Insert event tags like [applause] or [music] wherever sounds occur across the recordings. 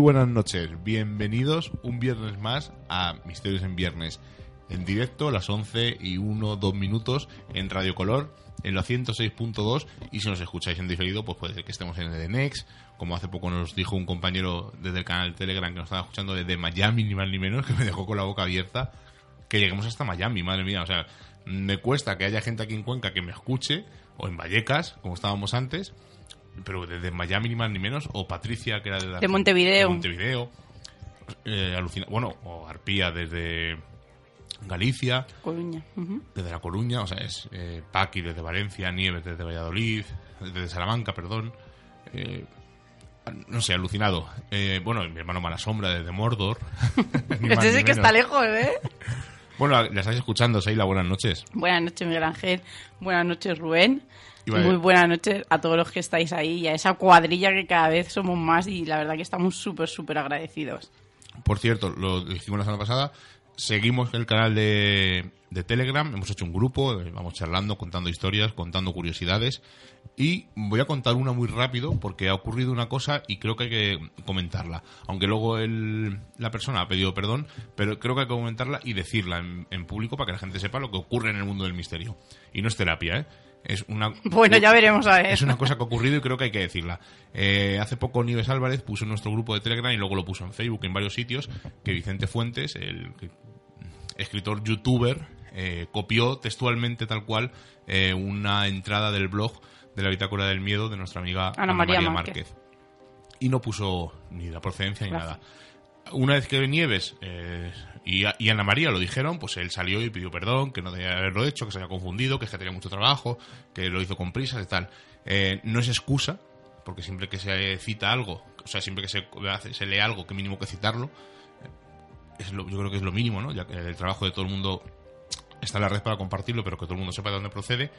Buenas noches, bienvenidos un viernes más a Misterios en Viernes, en directo las 11 y 1, 2 minutos en Radio Color, en la 106.2 y si nos escucháis en diferido, pues puede ser que estemos en el Next, como hace poco nos dijo un compañero desde el canal Telegram que nos estaba escuchando desde Miami, ni más ni menos, que me dejó con la boca abierta, que lleguemos hasta Miami, madre mía, o sea, me cuesta que haya gente aquí en Cuenca que me escuche, o en Vallecas, como estábamos antes, pero desde Miami ni más ni menos, o Patricia, que era de, De Montevideo. de Montevideo. Eh, alucina- bueno, o Arpía desde Galicia, Coruña. ujú. desde La Coruña, o sea, es eh, Paqui desde Valencia, Nieves desde Valladolid, desde Salamanca, perdón. Eh, no sé, alucinado. Eh, bueno, mi hermano Mala Sombra desde Mordor. [laughs] Este sí que está lejos, ¿eh? Bueno, la estáis escuchando, Seila, buenas noches. Buenas noches, Miguel Ángel. Buenas noches, Rubén. Muy buenas noches a todos los que estáis ahí y a esa cuadrilla que cada vez somos más y la verdad que estamos súper, súper agradecidos. Por cierto, lo dijimos la semana pasada, seguimos el canal de, de Telegram, hemos hecho un grupo, eh, vamos charlando, contando historias, contando curiosidades y voy a contar una muy rápido porque ha ocurrido una cosa y creo que hay que comentarla. Aunque luego el- la persona ha pedido perdón, pero creo que hay que comentarla y decirla en, en público para que la gente sepa lo que ocurre en el mundo del misterio. Y no es terapia, ¿eh? Es una, [laughs] Bueno, ya veremos a ver. es una cosa que ha ocurrido y creo que hay que decirla. Eh, hace poco Nieves Álvarez puso en nuestro grupo de Telegram y luego lo puso en Facebook en varios sitios que Vicente Fuentes, el escritor youtuber, eh, copió textualmente tal cual eh, una entrada del blog de la bitácora del miedo de nuestra amiga Ana María Márquez. Y no puso ni la procedencia ni nada. Una vez que Nieves y, y Ana María lo dijeron, pues él salió y pidió perdón, que no debía haberlo hecho, que se había confundido, que es que tenía mucho trabajo, que lo hizo con prisas y tal. Eh, no es excusa, porque siempre que se cita algo, o sea, siempre que se, se lee algo, que mínimo que citarlo, eh, es lo- yo creo que es lo mínimo, ¿no? Ya que el trabajo de todo el mundo está en la red para compartirlo, pero que todo el mundo sepa de dónde procede.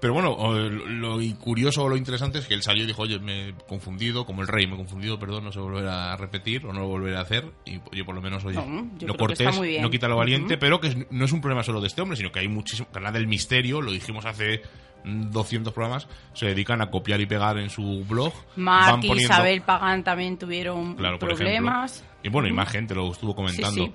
Pero bueno, lo lo curioso o lo interesante es que él salió y dijo, oye, me he confundido, como el rey, me he confundido, perdón, no se volverá a repetir o no lo volveré a hacer. Y oye, por lo menos, oye, No, yo lo cortés, no quita lo valiente, pero que no es un problema solo de este hombre, sino que hay muchísimo, canal del misterio, lo dijimos hace mm, 200 programas, se dedican a copiar y pegar en su blog. Mark y Isabel Pagán también tuvieron Claro, por problemas. ejemplo. Y bueno, y más gente lo estuvo comentando. Sí, sí.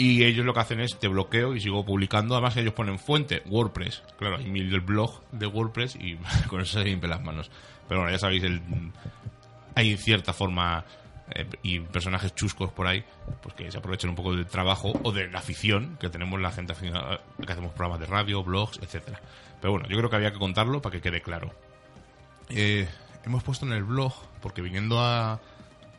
Y ellos lo que hacen es te bloqueo y sigo publicando. Además, ellos ponen fuente, WordPress. Claro, hay mil del blog de WordPress y [laughs] con eso se limpian las manos. Pero bueno, ya sabéis, el, hay cierta forma eh, y personajes chuscos por ahí pues que se aprovechan un poco del trabajo o de la afición que tenemos la gente aficionada, que hacemos programas de radio, blogs, etcétera. Pero bueno, yo creo que había que contarlo para que quede claro. Eh, hemos puesto en el blog, porque viniendo a,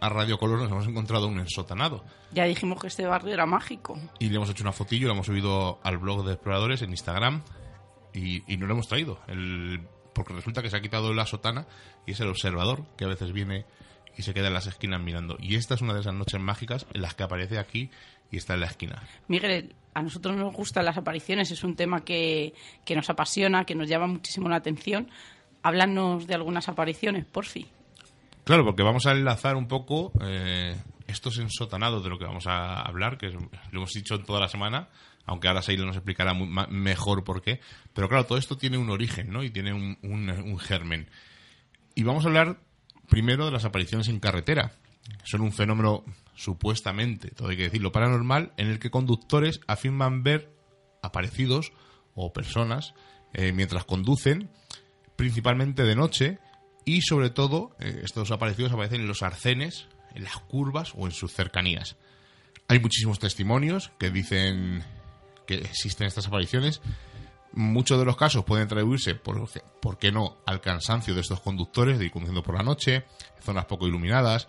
a Radio Color nos hemos encontrado un ensotanado. Ya dijimos que este barrio era mágico. Y le hemos hecho una fotillo, lo hemos subido al blog de Exploradores en Instagram y, y no lo hemos traído. El, porque resulta que se ha quitado la sotana y es el observador que a veces viene y se queda en las esquinas mirando. Y esta es una de esas noches mágicas en las que aparece aquí y está en la esquina. Miguel, a nosotros nos gustan las apariciones, es un tema que, que nos apasiona, que nos llama muchísimo la atención. Háblanos de algunas apariciones, por fin. Claro, porque vamos a enlazar un poco eh, estos ensotanados de lo que vamos a hablar, que lo hemos dicho toda la semana, aunque ahora Seila nos explicará mu- ma- mejor por qué. Pero claro, todo esto tiene un origen, ¿no? Y tiene un, un- un germen. Y vamos a hablar primero de las apariciones en carretera. Son un fenómeno supuestamente, todo hay que decirlo, paranormal, en el que conductores afirman ver aparecidos o personas eh, mientras conducen, principalmente de noche, y sobre todo eh, estos aparecidos aparecen en los arcenes, en las curvas o en sus cercanías. Hay muchísimos testimonios que dicen que existen estas apariciones. Muchos de los casos pueden atribuirse, por, ¿por qué no?, al cansancio de estos conductores de ir conduciendo por la noche, zonas poco iluminadas,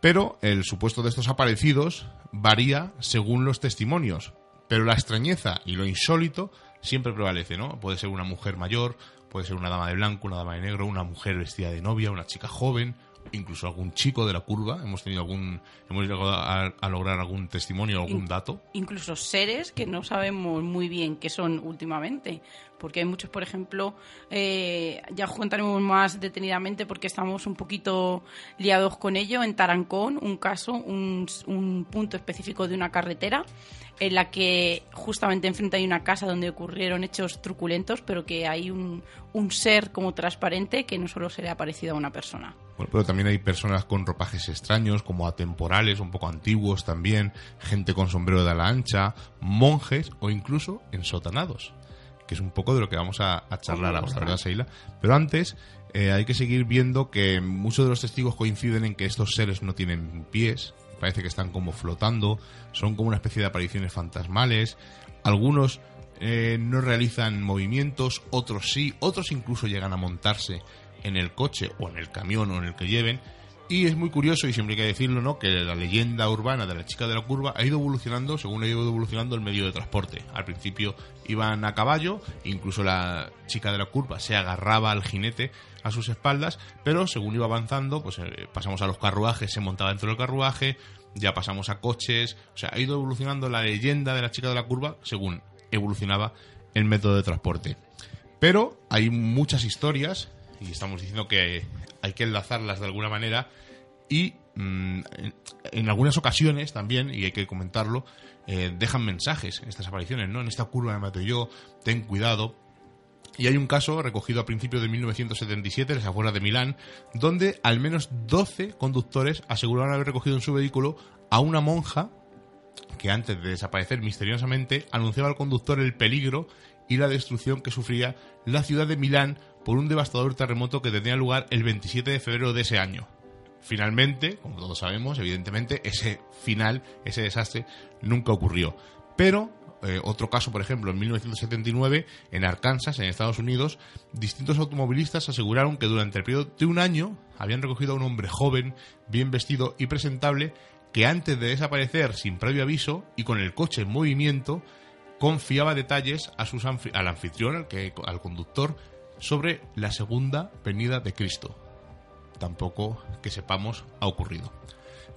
pero el supuesto de estos aparecidos varía según los testimonios. Pero la extrañeza y lo insólito siempre prevalece, ¿no? Puede ser una mujer mayor, puede ser una dama de blanco, una dama de negro, una mujer vestida de novia, una chica joven, incluso algún chico de la curva. Hemos tenido algún, hemos llegado a, a lograr algún testimonio, algún In- dato. Incluso seres que no sabemos muy bien qué son últimamente. Porque hay muchos, por ejemplo, eh, ya os contaremos más detenidamente porque estamos un poquito liados con ello. En Tarancón, un caso, un, un punto específico de una carretera en la que justamente enfrente hay una casa donde ocurrieron hechos truculentos, pero que hay un, un ser como transparente que no solo se le ha parecido a una persona. Bueno, pero también hay personas con ropajes extraños, como atemporales, un poco antiguos también, gente con sombrero de ala ancha, monjes o incluso ensotanados, que es un poco de lo que vamos a, charlar ahora, ¿verdad, Seila? Pero antes eh, hay que seguir viendo que muchos de los testigos coinciden en que estos seres no tienen pies, parece que están como flotando, son como una especie de apariciones fantasmales, algunos eh, no realizan movimientos, otros sí, otros incluso llegan a montarse en el coche o en el camión o en el que lleven. Y es muy curioso, y siempre hay que decirlo, ¿no? que la leyenda urbana de la chica de la curva ha ido evolucionando según ha ido evolucionando el medio de transporte. Al principio iban a caballo, incluso la chica de la curva se agarraba al jinete a sus espaldas, pero según iba avanzando, pues eh, pasamos a los carruajes, se montaba dentro del carruaje, ya pasamos a coches, o sea, ha ido evolucionando la leyenda de la chica de la curva según evolucionaba el método de transporte. Pero hay muchas historias y estamos diciendo que hay que enlazarlas de alguna manera y mm, en, algunas ocasiones también, y hay que comentarlo, eh, dejan mensajes estas apariciones, ¿no? En esta curva me mato yo, ten cuidado. Y hay un caso recogido a principios de 1977 en las afueras de Milán, donde al menos 12 conductores aseguraron haber recogido en su vehículo a una monja que antes de desaparecer misteriosamente anunciaba al conductor el peligro y la destrucción que sufría la ciudad de Milán por un devastador terremoto que tenía lugar el 27 de febrero de ese año. Finalmente, como todos sabemos, evidentemente, ese final, ese desastre, nunca ocurrió. Pero eh, otro caso, por ejemplo, en 1979, en Arkansas, en Estados Unidos, distintos automovilistas aseguraron que durante el periodo de un año habían recogido a un hombre joven, bien vestido y presentable, que antes de desaparecer sin previo aviso y con el coche en movimiento, confiaba detalles a sus al anfitrión, al, conductor, sobre la segunda venida de Cristo. Tampoco que sepamos ha ocurrido.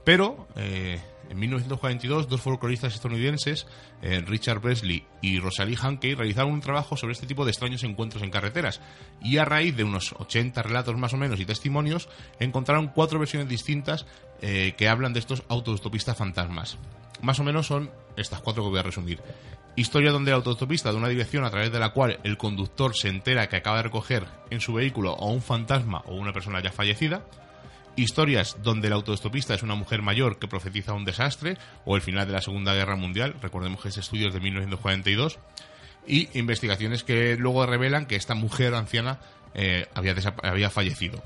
Pero eh, en 1942 dos folcloristas estadounidenses, eh, Richard Bresley y Rosalie Hankey, realizaron un trabajo sobre este tipo de extraños encuentros en carreteras y a raíz de unos 80 relatos más o menos y testimonios encontraron cuatro versiones distintas eh, que hablan de estos autostopistas fantasmas. Más o menos son estas cuatro que voy a resumir. Historia donde la autostopista de una dirección a través de la cual el conductor se entera que acaba de recoger en su vehículo a un fantasma o una persona ya fallecida. Historias donde el autostopista es una mujer mayor que profetiza un desastre o el final de la Segunda Guerra Mundial. Recordemos que este estudio es de 1942. Y investigaciones que luego revelan que esta mujer anciana eh, había, había fallecido.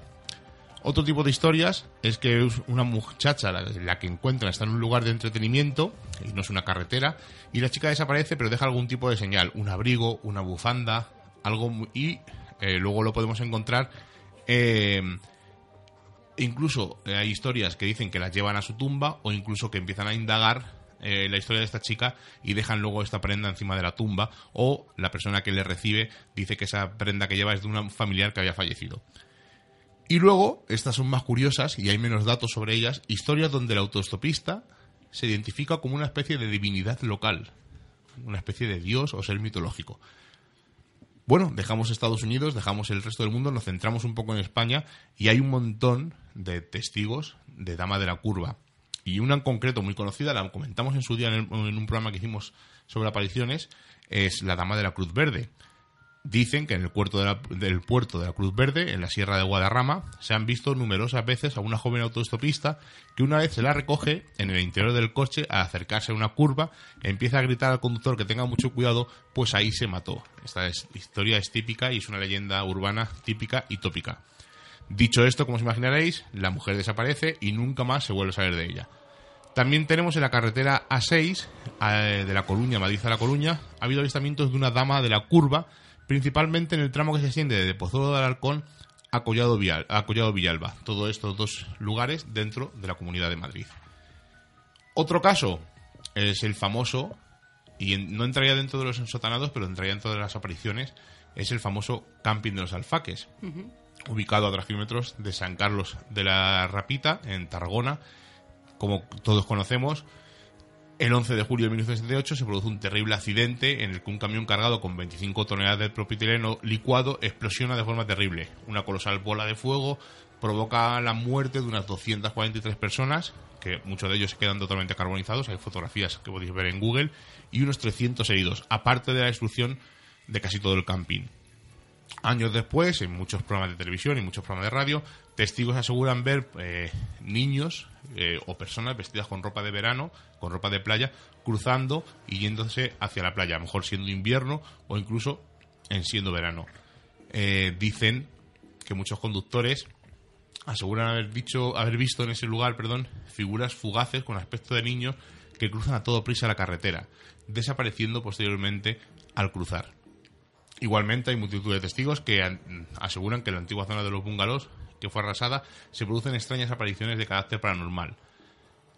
Otro tipo de historias es que una muchacha, la, que encuentra está en un lugar de entretenimiento, y no es una carretera, y la chica desaparece pero deja algún tipo de señal, un abrigo, una bufanda, algo, y eh, luego lo podemos encontrar. Eh, incluso hay historias que dicen que la llevan a su tumba o incluso que empiezan a indagar eh, la historia de esta chica y dejan luego esta prenda encima de la tumba o la persona que le recibe dice que esa prenda que lleva es de un familiar que había fallecido. Y luego, estas son más curiosas y hay menos datos sobre ellas, historias donde el autostopista se identifica como una especie de divinidad local, una especie de dios o ser mitológico. Bueno, dejamos Estados Unidos, dejamos el resto del mundo, nos centramos un poco en España y hay un montón de testigos de Dama de la Curva. Y una en concreto muy conocida, la comentamos en su día en, en un programa que hicimos sobre apariciones, es la Dama de la Cruz Verde. Dicen que en el puerto, de la, del puerto de la Cruz Verde, en la Sierra de Guadarrama, se han visto numerosas veces a una joven autoestopista que una vez se la recoge en el interior del coche al acercarse a una curva, empieza a gritar al conductor que tenga mucho cuidado, pues ahí se mató. Esta historia es típica y es una leyenda urbana típica y tópica. Dicho esto, como os imaginaréis, la mujer desaparece y nunca más se vuelve a saber de ella. También tenemos en la carretera A6 de La Coruña, Madrid a La Coruña, ha habido avistamientos de una dama de la curva principalmente en el tramo que se extiende de Pozuelo de Alarcón a Collado, Villalba. Todo estos dos lugares dentro de la Comunidad de Madrid. Otro caso es el famoso, y no entraría dentro de los ensotanados, pero entraría dentro de las apariciones, es el famoso Camping de los Alfaques, ubicado a 3 kilómetros de San Carlos de la Rapita, en Tarragona. Como todos conocemos, el 11 de julio de 1978 se produce un terrible accidente en el que un camión cargado con 25 toneladas de propileno licuado explosiona de forma terrible. Una colosal bola de fuego provoca la muerte de unas 243 personas, que muchos de ellos se quedan totalmente carbonizados, hay fotografías que podéis ver en Google, y unos 300 heridos, aparte de la destrucción de casi todo el camping. Años después, en muchos programas de televisión y muchos programas de radio, testigos aseguran ver eh, niños eh, o personas vestidas con ropa de verano, con ropa de playa, cruzando y yéndose hacia la playa, a lo mejor siendo invierno o incluso en siendo verano. Eh, dicen que muchos conductores aseguran haber dicho, haber visto en ese lugar, perdón, figuras fugaces con aspecto de niños que cruzan a todo prisa la carretera, desapareciendo posteriormente al cruzar. Igualmente hay multitud de testigos que aseguran que en la antigua zona de los bungalows, que fue arrasada, se producen extrañas apariciones de carácter paranormal.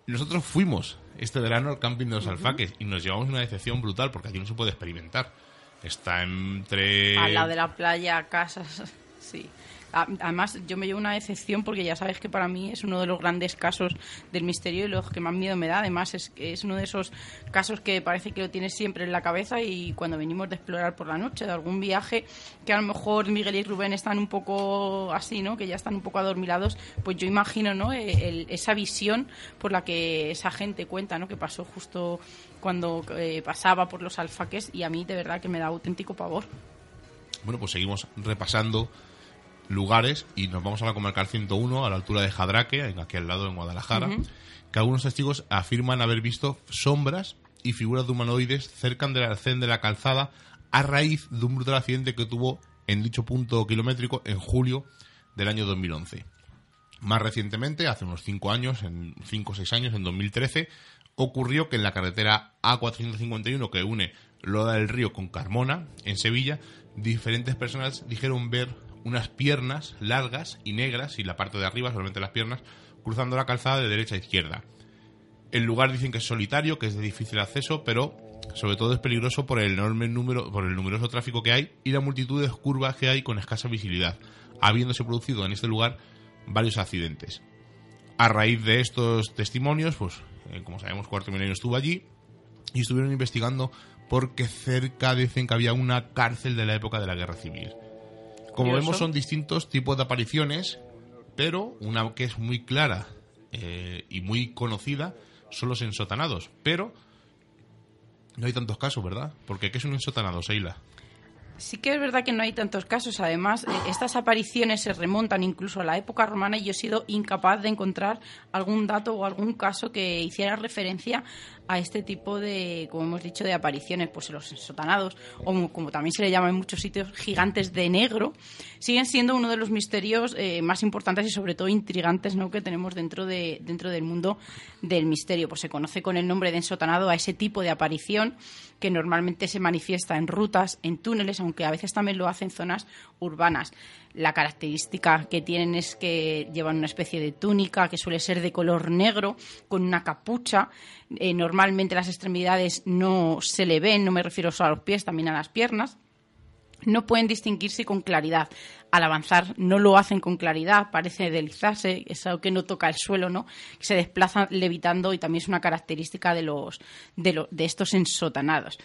Nosotros fuimos este verano al camping de los alfaques y nos llevamos una decepción brutal porque aquí no se puede experimentar. Está entre... Al lado de la playa, casas, [laughs] sí. Además, yo me llevo una decepción porque ya sabes que para mí es uno de los grandes casos del misterio y los que más miedo me da. Además, es, es uno de esos casos que parece que lo tienes siempre en la cabeza y cuando venimos de explorar por la noche, de algún viaje que a lo mejor Miguel y Rubén están un poco así, ¿no? Que ya están un poco adormilados, pues yo imagino, ¿no? E, esa visión por la que esa gente cuenta, ¿no? Que pasó justo cuando eh, pasaba por los alfaques y a mí de verdad que me da auténtico pavor. Bueno, pues seguimos repasando lugares y nos vamos a la comarcal 101 a la altura de Jadraque, aquí al lado en Guadalajara, que algunos testigos afirman haber visto sombras y figuras de humanoides cerca del arcén de la calzada a raíz de un brutal accidente que tuvo en dicho punto kilométrico en julio del año 2011. Más recientemente, hace unos 5 años, en 5 o 6 años, en 2013, ocurrió que en la carretera A451 que une Loda del Río con Carmona, en Sevilla, diferentes personas dijeron ver unas piernas largas y negras, y la parte de arriba, solamente las piernas, cruzando la calzada de derecha a izquierda. El lugar dicen que es solitario, que es de difícil acceso, pero sobre todo es peligroso por el enorme número, por el numeroso tráfico que hay y la multitud de curvas que hay con escasa visibilidad, habiéndose producido en este lugar varios accidentes. A raíz de estos testimonios, pues eh, como sabemos, Cuarto Milenio estuvo allí y estuvieron investigando porque cerca dicen que había una cárcel de la época de la Guerra Civil. Como vemos, son distintos tipos de apariciones, pero una que es muy clara eh, y muy conocida son los ensotanados. Pero no hay tantos casos, ¿verdad? Porque ¿qué es un ensotanado, Seila? Sí que es verdad que no hay tantos casos. Además, eh, estas apariciones se remontan incluso a la época romana y yo he sido incapaz de encontrar algún dato o algún caso que hiciera referencia a este tipo de, como hemos dicho, de apariciones, pues los sotanados, o como también se le llama en muchos sitios, gigantes de negro, siguen siendo uno de los misterios eh, más importantes y sobre todo intrigantes ¿no? que tenemos dentro, de, dentro del mundo del misterio. Pues se conoce con el nombre de ensotanado a ese tipo de aparición que normalmente se manifiesta en rutas, en túneles, aunque a veces también lo hace en zonas urbanas. La característica que tienen es que llevan una especie de túnica que suele ser de color negro, con una capucha. Eh, normalmente las extremidades no se le ven, no me refiero solo a los pies, también a las piernas no pueden distinguirse con claridad. Al avanzar no lo hacen con claridad, parece deslizarse, es algo que no toca el suelo, ¿no? Se desplazan levitando y también es una característica de los de, de estos ensotanados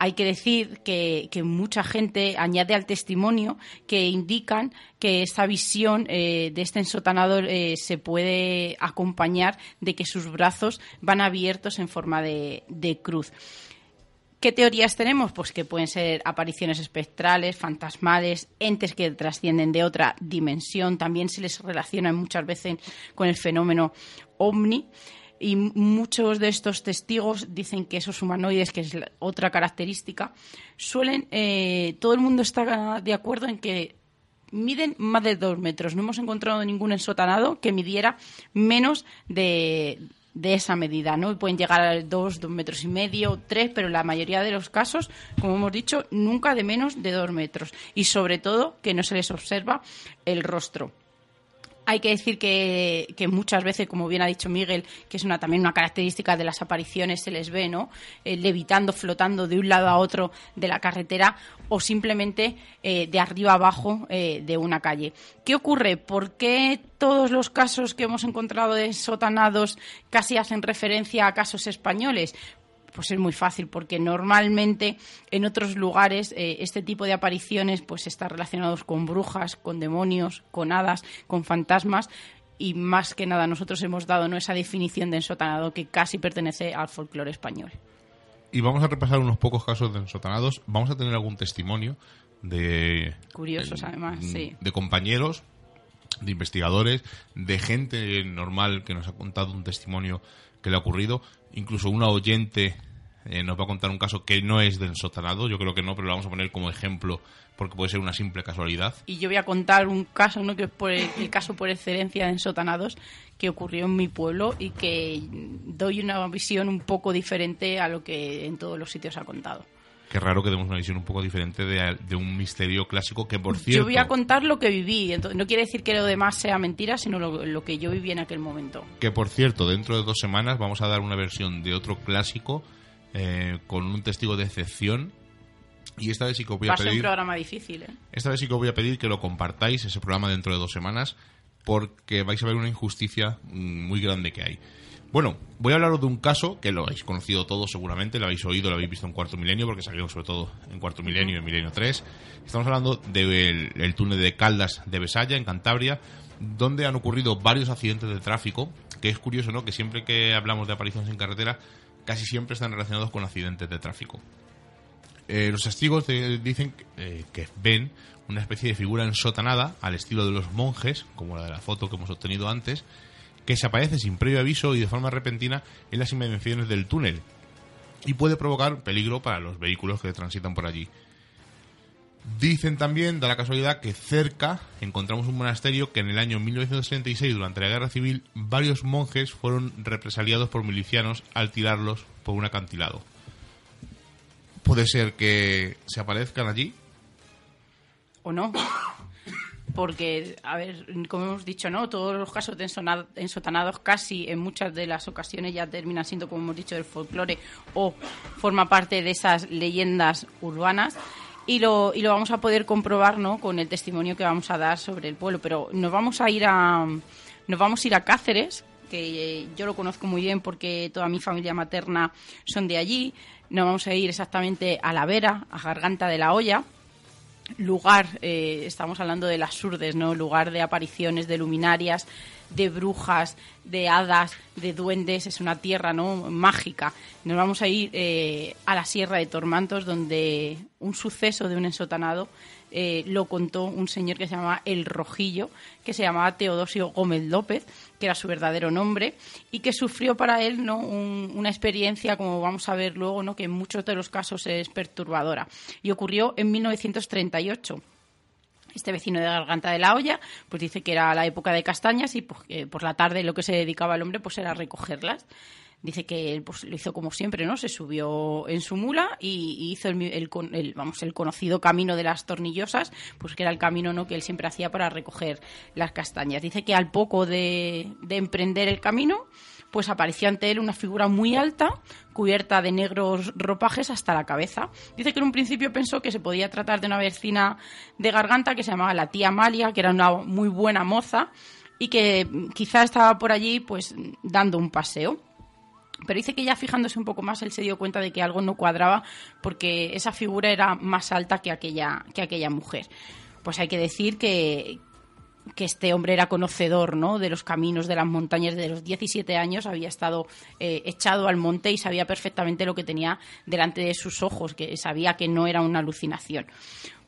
hay que decir que, mucha gente añade al testimonio que indican que esta visión eh, de este ensotanador eh, se puede acompañar de que sus brazos van abiertos en forma de, cruz. ¿Qué teorías tenemos? Pues que pueden ser apariciones espectrales, fantasmales, entes que trascienden de otra dimensión. También se les relaciona muchas veces con el fenómeno ovni y muchos de estos testigos dicen que esos humanoides, que es otra característica, suelen, eh, todo el mundo está de acuerdo en que miden más de dos metros. No hemos encontrado ningún ensotanado que midiera menos de, esa medida, ¿no? Pueden llegar a dos, dos metros y medio, tres, pero la mayoría de los casos, como hemos dicho, nunca de menos de dos metros. Y sobre todo que no se les observa el rostro. Hay que decir que, muchas veces, como bien ha dicho Miguel, que es también una característica de las apariciones, se les ve, ¿no? Eh, levitando, flotando de un lado a otro de la carretera o simplemente eh, de arriba abajo eh, de una calle. ¿Qué ocurre? ¿Por qué todos los casos que hemos encontrado de sotanados casi hacen referencia a casos españoles? Pues es muy fácil porque normalmente en otros lugares eh, este tipo de apariciones pues está relacionados con brujas, con demonios, con hadas, con fantasmas y más que nada nosotros hemos dado ¿no? esa definición de ensotanado que casi pertenece al folclore español. Y vamos a repasar unos pocos casos de ensotanados. Vamos a tener algún testimonio de... Curiosos, además, sí. De compañeros, de investigadores, de gente normal que nos ha contado un testimonio que le ha ocurrido. Incluso una oyente eh, nos va a contar un caso que no es del sotanado, yo creo que no, pero lo vamos a poner como ejemplo porque puede ser una simple casualidad. Y yo voy a contar un caso, ¿no? que es por el, caso por excelencia de ensotanados que ocurrió en mi pueblo y que doy una visión un poco diferente a lo que en todos los sitios ha contado. Qué raro que demos una visión un poco diferente de, un misterio clásico que, por cierto... Yo voy a contar lo que viví. Entonces, no quiere decir que lo demás sea mentira, sino lo, que yo viví en aquel momento. Que, por cierto, dentro de dos semanas vamos a dar una versión de otro clásico eh, con un testigo de excepción y esta vez sí que voy a pedir. un programa difícil, ¿eh? Esta vez sí que os voy a pedir que lo compartáis, ese programa, dentro de dos semanas, porque vais a ver una injusticia mm, muy grande que hay. Bueno, voy a hablaros de un caso que lo habéis conocido todos seguramente, lo habéis oído, lo habéis visto en Cuarto Milenio, porque salió sobre todo en Cuarto Milenio y en Milenio 3. Estamos hablando del túnel de Caldas de Besaya, en Cantabria, donde han ocurrido varios accidentes de tráfico, que es curioso, ¿no? Que siempre que hablamos de apariciones en carretera, casi siempre están relacionados con accidentes de tráfico. Eh, los testigos dicen eh, que ven una especie de figura ensotanada al estilo de los monjes, como la de la foto que hemos obtenido antes, que se aparece sin previo aviso y de forma repentina en las inmediaciones del túnel y puede provocar peligro para los vehículos que transitan por allí. Dicen también, da la casualidad, que cerca encontramos un monasterio que en el año 1936, durante la Guerra Civil, varios monjes fueron represaliados por milicianos al tirarlos por un acantilado puede ser que se aparezcan allí. O no. Porque, a ver, como hemos dicho, ¿no? Todos los casos de ensotanados casi en muchas de las ocasiones ya terminan siendo, como hemos dicho, del folclore o forma parte de esas leyendas urbanas. Y lo, y lo vamos a poder comprobar, ¿no? Con el testimonio que vamos a dar sobre el pueblo. Pero nos vamos a ir a, nos vamos a ir a Cáceres, que yo lo conozco muy bien porque toda mi familia materna son de allí. Nos vamos a ir exactamente a La Vera, a Garganta de la Olla. Lugar, eh, estamos hablando de las Surdes, ¿no? Lugar de apariciones de luminarias, de brujas, de hadas, de duendes, es una tierra ¿no? mágica. Nos vamos a ir eh, a la Sierra de Tormantos, donde un suceso de un ensotanado eh, lo contó un señor que se llamaba El Rojillo, que se llamaba Teodosio Gómez López, que era su verdadero nombre, y que sufrió para él ¿no? una experiencia, como vamos a ver luego, ¿no? que en muchos de los casos es perturbadora. Y ocurrió en 1938 este vecino de Garganta de la Olla, pues dice que era la época de castañas y pues, por la tarde lo que se dedicaba el hombre pues era recogerlas dice que él pues, lo hizo como siempre, ¿no? Se subió en su mula y, hizo el, vamos, el conocido camino de las tornillosas, pues que era el camino ¿no? que él siempre hacía para recoger las castañas. Dice que al poco de, emprender el camino, pues apareció ante él una figura muy alta, cubierta de negros ropajes hasta la cabeza. Dice que en un principio pensó que se podía tratar de una vecina de garganta que se llamaba la tía Amalia, que era una muy buena moza y que quizá estaba por allí pues dando un paseo. Pero dice que ya fijándose un poco más, él se dio cuenta de que algo no cuadraba porque esa figura era más alta que aquella, que aquella mujer. Pues hay que decir que, que este hombre era conocedor ¿no? de los caminos de las montañas de los 17 años, había estado eh, echado al monte y sabía perfectamente lo que tenía delante de sus ojos, que sabía que no era una alucinación.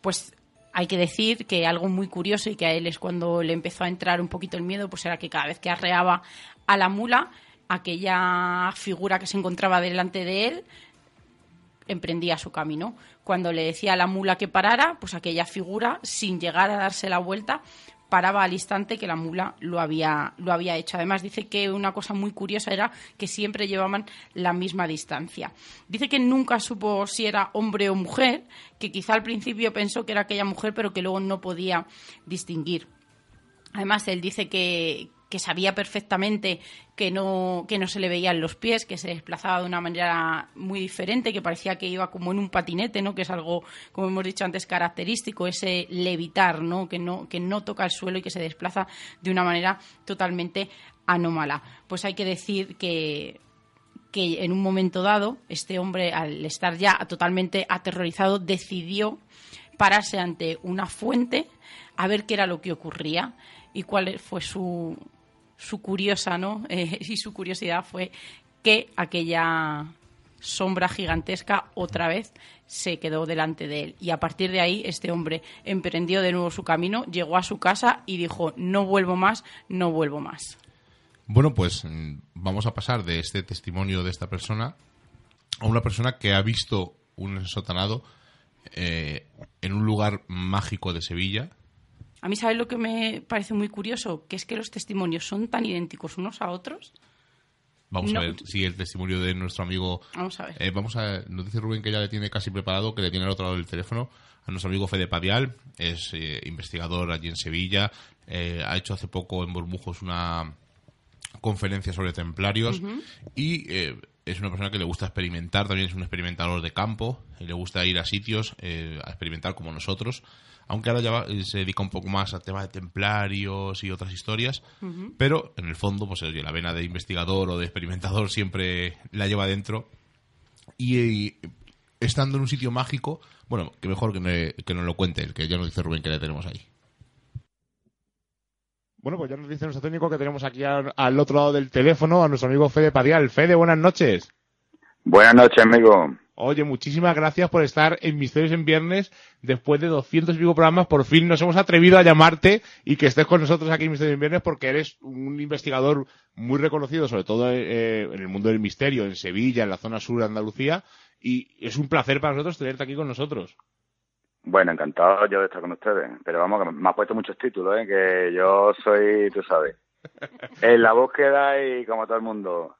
Pues hay que decir que algo muy curioso y que a él es cuando le empezó a entrar un poquito el miedo, pues era que cada vez que arreaba a la mula, aquella figura que se encontraba delante de él emprendía su camino. Cuando le decía a la mula que parara, pues aquella figura, sin llegar a darse la vuelta, paraba al instante que la mula lo había, lo había hecho. Además, dice que una cosa muy curiosa era que siempre llevaban la misma distancia. Dice que nunca supo si era hombre o mujer, que quizá al principio pensó que era aquella mujer, pero que luego no podía distinguir. Además, él dice que, que sabía perfectamente que no, que no se le veían los pies, que se desplazaba de una manera muy diferente, que parecía que iba como en un patinete, ¿no? que es algo, como hemos dicho antes, característico, ese levitar, ¿no? Que, no, que no toca el suelo y que se desplaza de una manera totalmente anómala. Pues hay que decir que que en un momento dado este hombre, al estar ya totalmente aterrorizado, decidió pararse ante una fuente a ver qué era lo que ocurría y cuál fue su, su curiosa, ¿no? [laughs] Eh, y su curiosidad fue que aquella sombra gigantesca otra vez se quedó delante de él. Y a partir de ahí, este hombre emprendió de nuevo su camino, llegó a su casa y dijo, no vuelvo más, no vuelvo más. Bueno, pues mm, vamos a pasar de este testimonio de esta persona a una persona que ha visto un ensotanado eh, en un lugar mágico de Sevilla. A mí, ¿sabes lo que me parece muy curioso? Que es que los testimonios son tan idénticos unos a otros. Vamos a ver si el testimonio de nuestro amigo. Vamos a ver. Eh, vamos a. Nos dice Rubén que ya le tiene casi preparado, que le tiene al otro lado del teléfono a nuestro amigo Fede Padial. Es eh, investigador allí en Sevilla. ha hecho hace poco en Burbujos una conferencia sobre templarios y es una persona que le gusta experimentar, también es un experimentador de campo, y le gusta ir a sitios eh, a experimentar como nosotros, aunque ahora ya eh, se dedica un poco más al tema de templarios y otras historias, pero en el fondo, pues oye, la vena de investigador o de experimentador siempre la lleva dentro y, estando en un sitio mágico, bueno, que mejor que, que nos lo cuente, el que ya nos dice Rubén que le tenemos ahí. Bueno, pues ya nos dice nuestro técnico que tenemos aquí al, otro lado del teléfono a nuestro amigo Fede Padial. Fede, buenas noches. Buenas noches, amigo. Oye, muchísimas gracias por estar en Misterios en Viernes. Después de 200 y pico programas, por fin nos hemos atrevido a llamarte y que estés con nosotros aquí en Misterios en Viernes porque eres un investigador muy reconocido, sobre todo eh, en el mundo del misterio, en Sevilla, en la zona sur de Andalucía. Y es un placer para nosotros tenerte aquí con nosotros. Bueno, encantado yo de estar con ustedes, pero vamos, que me ha puesto muchos títulos, ¿eh? que yo soy, tú sabes, [laughs] en la búsqueda y como todo el mundo,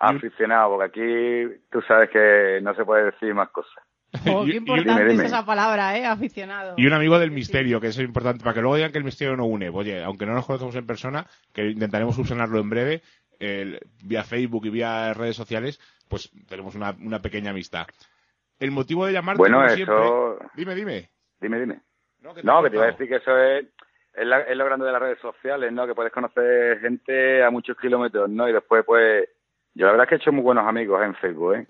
aficionado, porque aquí tú sabes que no se puede decir más cosas. [laughs] Oh, qué importante es esa palabra, ¿eh? Aficionado. Y un amigo del misterio, que es importante, para que luego digan que el misterio no une. Oye, aunque no nos conozcamos en persona, que intentaremos subsanarlo en breve, vía Facebook y vía redes sociales, pues tenemos una, una pequeña amistad. El motivo de llamarte, bueno, eso... Dime, dime. Dime, dime. No, que te, iba a decir que eso es, es, lo grande de las redes sociales, ¿no? Que puedes conocer gente a muchos kilómetros, ¿no? Y después, pues, yo la verdad es que he hecho muy buenos amigos en Facebook, ¿eh?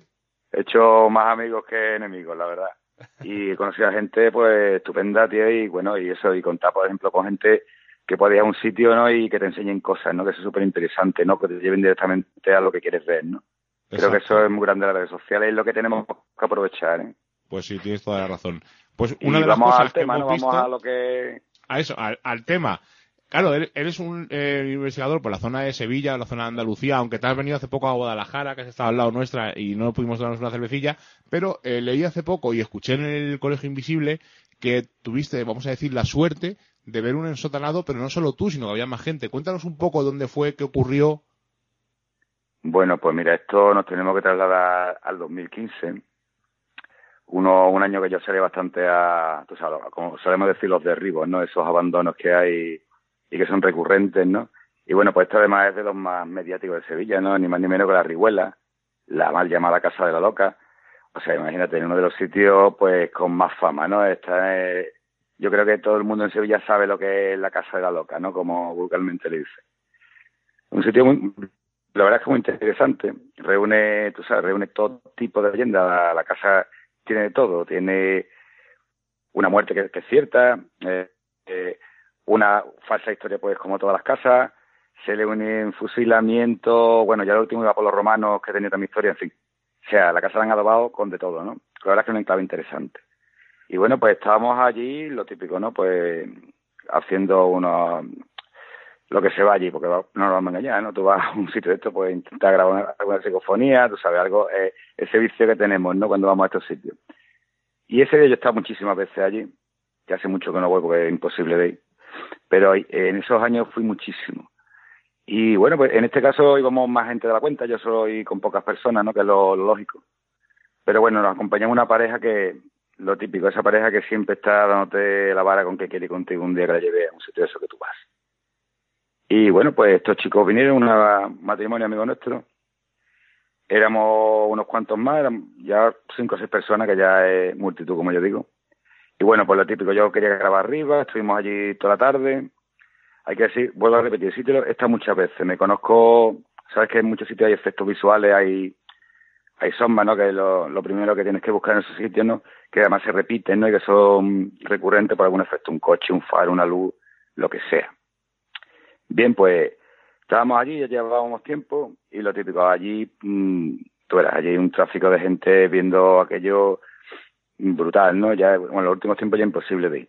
He hecho más amigos que enemigos, la verdad. [laughs] Y he conocido a gente, pues, estupenda, tío, y bueno, y eso, y contar, por ejemplo, con gente que puede ir a un sitio, ¿no? Y que te enseñen cosas, ¿no? Que es súper interesante, ¿no? Que te lleven directamente a lo que quieres ver, ¿no? Creo que eso es muy grande de las redes sociales y es lo que tenemos que aprovechar. ¿eh? Pues sí, tienes toda la razón. Pues una de las vamos cosas al tema, no vamos a lo que... A eso, al, tema. Claro, eres un eh, investigador por la zona de Sevilla, la zona de Andalucía, aunque te has venido hace poco a Guadalajara, que has estado al lado nuestra y no pudimos darnos una cervecilla, pero eh, leí hace poco y escuché en el Colegio Invisible que tuviste, vamos a decir, la suerte de ver un ensotanado, pero no solo tú, sino que había más gente. Cuéntanos un poco dónde fue, qué ocurrió. Bueno, pues mira, esto nos tenemos que trasladar al 2015. Uno, un año que yo salí bastante a, sabes, como solemos decir, los derribos, ¿no? Esos abandonos que hay y que son recurrentes, ¿no? Y bueno, pues esto además es de los más mediáticos de Sevilla, ¿no? Ni más ni menos que la Rihuela, la mal llamada Casa de la Loca. O sea, imagínate, en uno de los sitios, pues, con más fama, ¿no? Esta es, yo creo que todo el mundo en Sevilla sabe lo que es la Casa de la Loca, ¿no? Como vulgarmente le dice. Un sitio muy, la verdad es que muy interesante. Reúne, tú sabes, reúne todo tipo de leyendas. La, casa tiene de todo. Tiene una muerte que, es cierta, eh, eh, una falsa historia, pues como todas las casas. Se le une un fusilamiento. Bueno, ya lo último iba por los romanos, que tenía también historia, en fin. O sea, la casa la han adobado con de todo, ¿no? La verdad es que es un enclave interesante. Y bueno, pues estábamos allí, lo típico, ¿no? Pues haciendo unos lo que se va allí, porque no nos vamos a engañar, ¿no? Tú vas a un sitio de esto, pues intentar grabar alguna psicofonía, tú sabes, algo, eh, ese vicio que tenemos, ¿no? Cuando vamos a estos sitios. Y ese día yo he estado muchísimas veces allí, que hace mucho que no voy porque es imposible de ir, pero en esos años fui muchísimo. Y bueno, pues en este caso íbamos más gente de la cuenta, yo soy con pocas personas, ¿no? Que es lo, lógico. Pero bueno, nos acompañamos una pareja que, lo típico, esa pareja que siempre está dándote la vara con que quiere contigo un día que la lleve a un sitio de eso que tú vas. Y bueno, pues estos chicos vinieron, un matrimonio amigo nuestro. Éramos unos cuantos más, eran ya cinco o seis personas, que ya es multitud, como yo digo. Y bueno, pues lo típico, yo quería grabar arriba, estuvimos allí toda la tarde. Hay que decir, vuelvo a repetir, el sitio está muchas veces. Me conozco, sabes que en muchos sitios hay efectos visuales, hay hay sombras, ¿no? Que lo, primero que tienes que buscar en esos sitios, ¿no? Que además se repiten, ¿no? Y que son recurrentes por algún efecto, un coche, un faro, una luz, lo que sea. Bien, pues estábamos allí, ya llevábamos tiempo y lo típico, allí, mmm, tú verás, allí hay un tráfico de gente viendo aquello brutal, ¿no? Ya, bueno, en los últimos tiempos ya imposible de ir.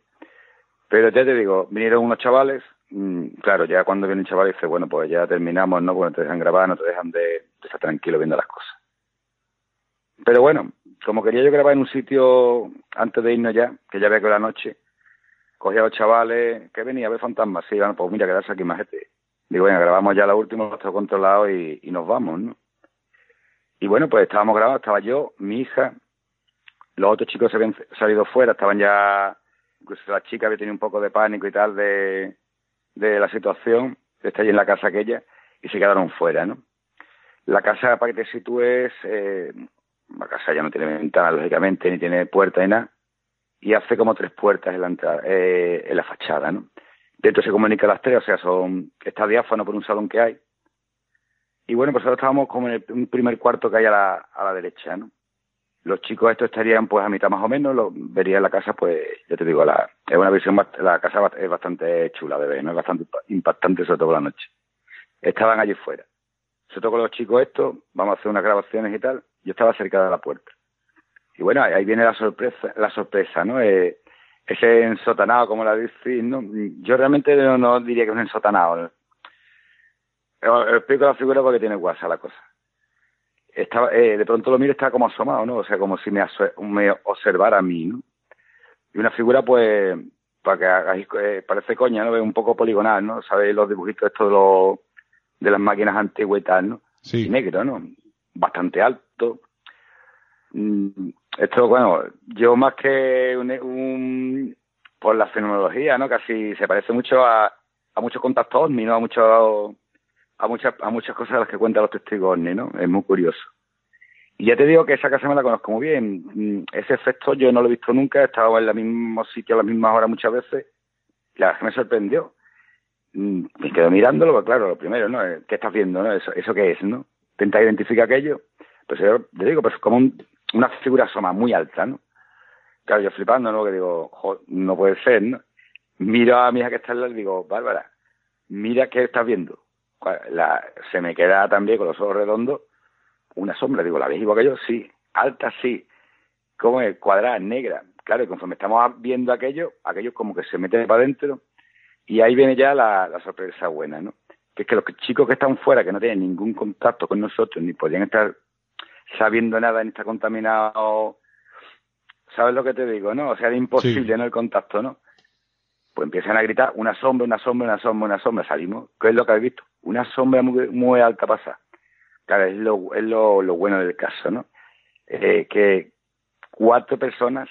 Pero ya te digo, vinieron unos chavales, mm, claro, ya cuando viene un chaval dice, bueno, pues ya terminamos, ¿no? Porque no te dejan grabar, no te dejan de, estar tranquilo viendo las cosas. Pero bueno, como quería yo grabar en un sitio antes de irnos ya, que ya había que la noche, cogí a los chavales, que venía a ver fantasmas, sí, bueno, pues mira, quedarse aquí más gente. Digo, bueno, grabamos ya la última, todo controlado y, y nos vamos, ¿no? Y bueno, pues estábamos grabando, estaba yo, mi hija, los otros chicos se habían salido fuera, estaban ya, incluso la chica había tenido un poco de pánico y tal de, de la situación, está allí en la casa aquella, y se quedaron fuera, ¿no? La casa, para que te sitúes, eh, la casa ya no tiene ventana, lógicamente, ni tiene puerta ni nada, y hace como tres puertas en la, entrada, eh, en la fachada, ¿no? Dentro se comunica las tres, o sea, son está diáfano por un salón que hay. Y bueno, pues ahora estábamos como en el primer cuarto que hay a la, a la derecha, ¿no? Los chicos estos estarían pues a mitad más o menos, lo vería la casa, pues ya te digo, la, es una visión, la casa es bastante chula de ver, ¿no? Es bastante impactante, sobre todo por la noche. Estaban allí fuera. Se tocó los chicos estos, vamos a hacer unas grabaciones y tal, yo estaba cerca de la puerta. Y bueno, ahí viene la sorpresa, la sorpresa, ¿no? Eh, ese ensotanado, como la decís, ¿no? Yo realmente no, diría que es un ensotanado. explico la figura porque tiene guasa la cosa estaba, eh, de pronto lo miro y estaba como asomado, ¿no? O sea, como si me, me observara a mí, ¿no? Y una figura, pues, para que hagáis, eh, parece coña, ¿no? Un poco poligonal, ¿no? ¿Sabéis los dibujitos estos de, los, de las máquinas antiguas y tal, ¿no? Sí. negro, ¿no? Bastante alto. Mm, esto, bueno, yo más que un, un por la fenomenología, ¿no? Casi se parece mucho a, a muchos contactos ¿no? A muchos a muchas, a muchas cosas de las que cuentan los testigos ¿no? Es muy curioso. Y ya te digo que esa casa me la conozco muy bien. Mm, ese efecto yo no lo he visto nunca, he estado en el mismo sitio a las mismas horas muchas veces. La verdad que me sorprendió. Mm, me quedo mirándolo, pues claro, lo primero, ¿no? Eh, ¿Qué estás viendo, no? ¿Eso, eso qué es, no? Intenta identificar aquello. Pues yo te digo, pues como una figura soma muy alta, ¿no? Claro, yo flipando, ¿no? Que digo, no puede ser, ¿no? Miro a mi hija que está al lado y digo, Bárbara, mira qué estás viendo la, se me queda también con los ojos redondos una sombra. Digo, ¿la veis igual que yo? Sí. Alta, sí. ¿Cómo es? Cuadrada, negra. Claro, y conforme estamos viendo aquello, aquello como que se mete para adentro y ahí viene ya la, sorpresa buena, ¿no? Que es que los chicos que están fuera, que no tienen ningún contacto con nosotros, ni podrían estar sabiendo nada, ni estar contaminados, ¿sabes lo que te digo, no? O sea, es imposible, ¿no? El contacto, ¿no? Pues empiezan a gritar, una sombra, una sombra, una sombra, una sombra. Salimos. ¿Qué es lo que habéis visto? Una sombra muy, muy alta pasa. Claro, es lo, es lo, lo bueno del caso, ¿no? Eh, que cuatro personas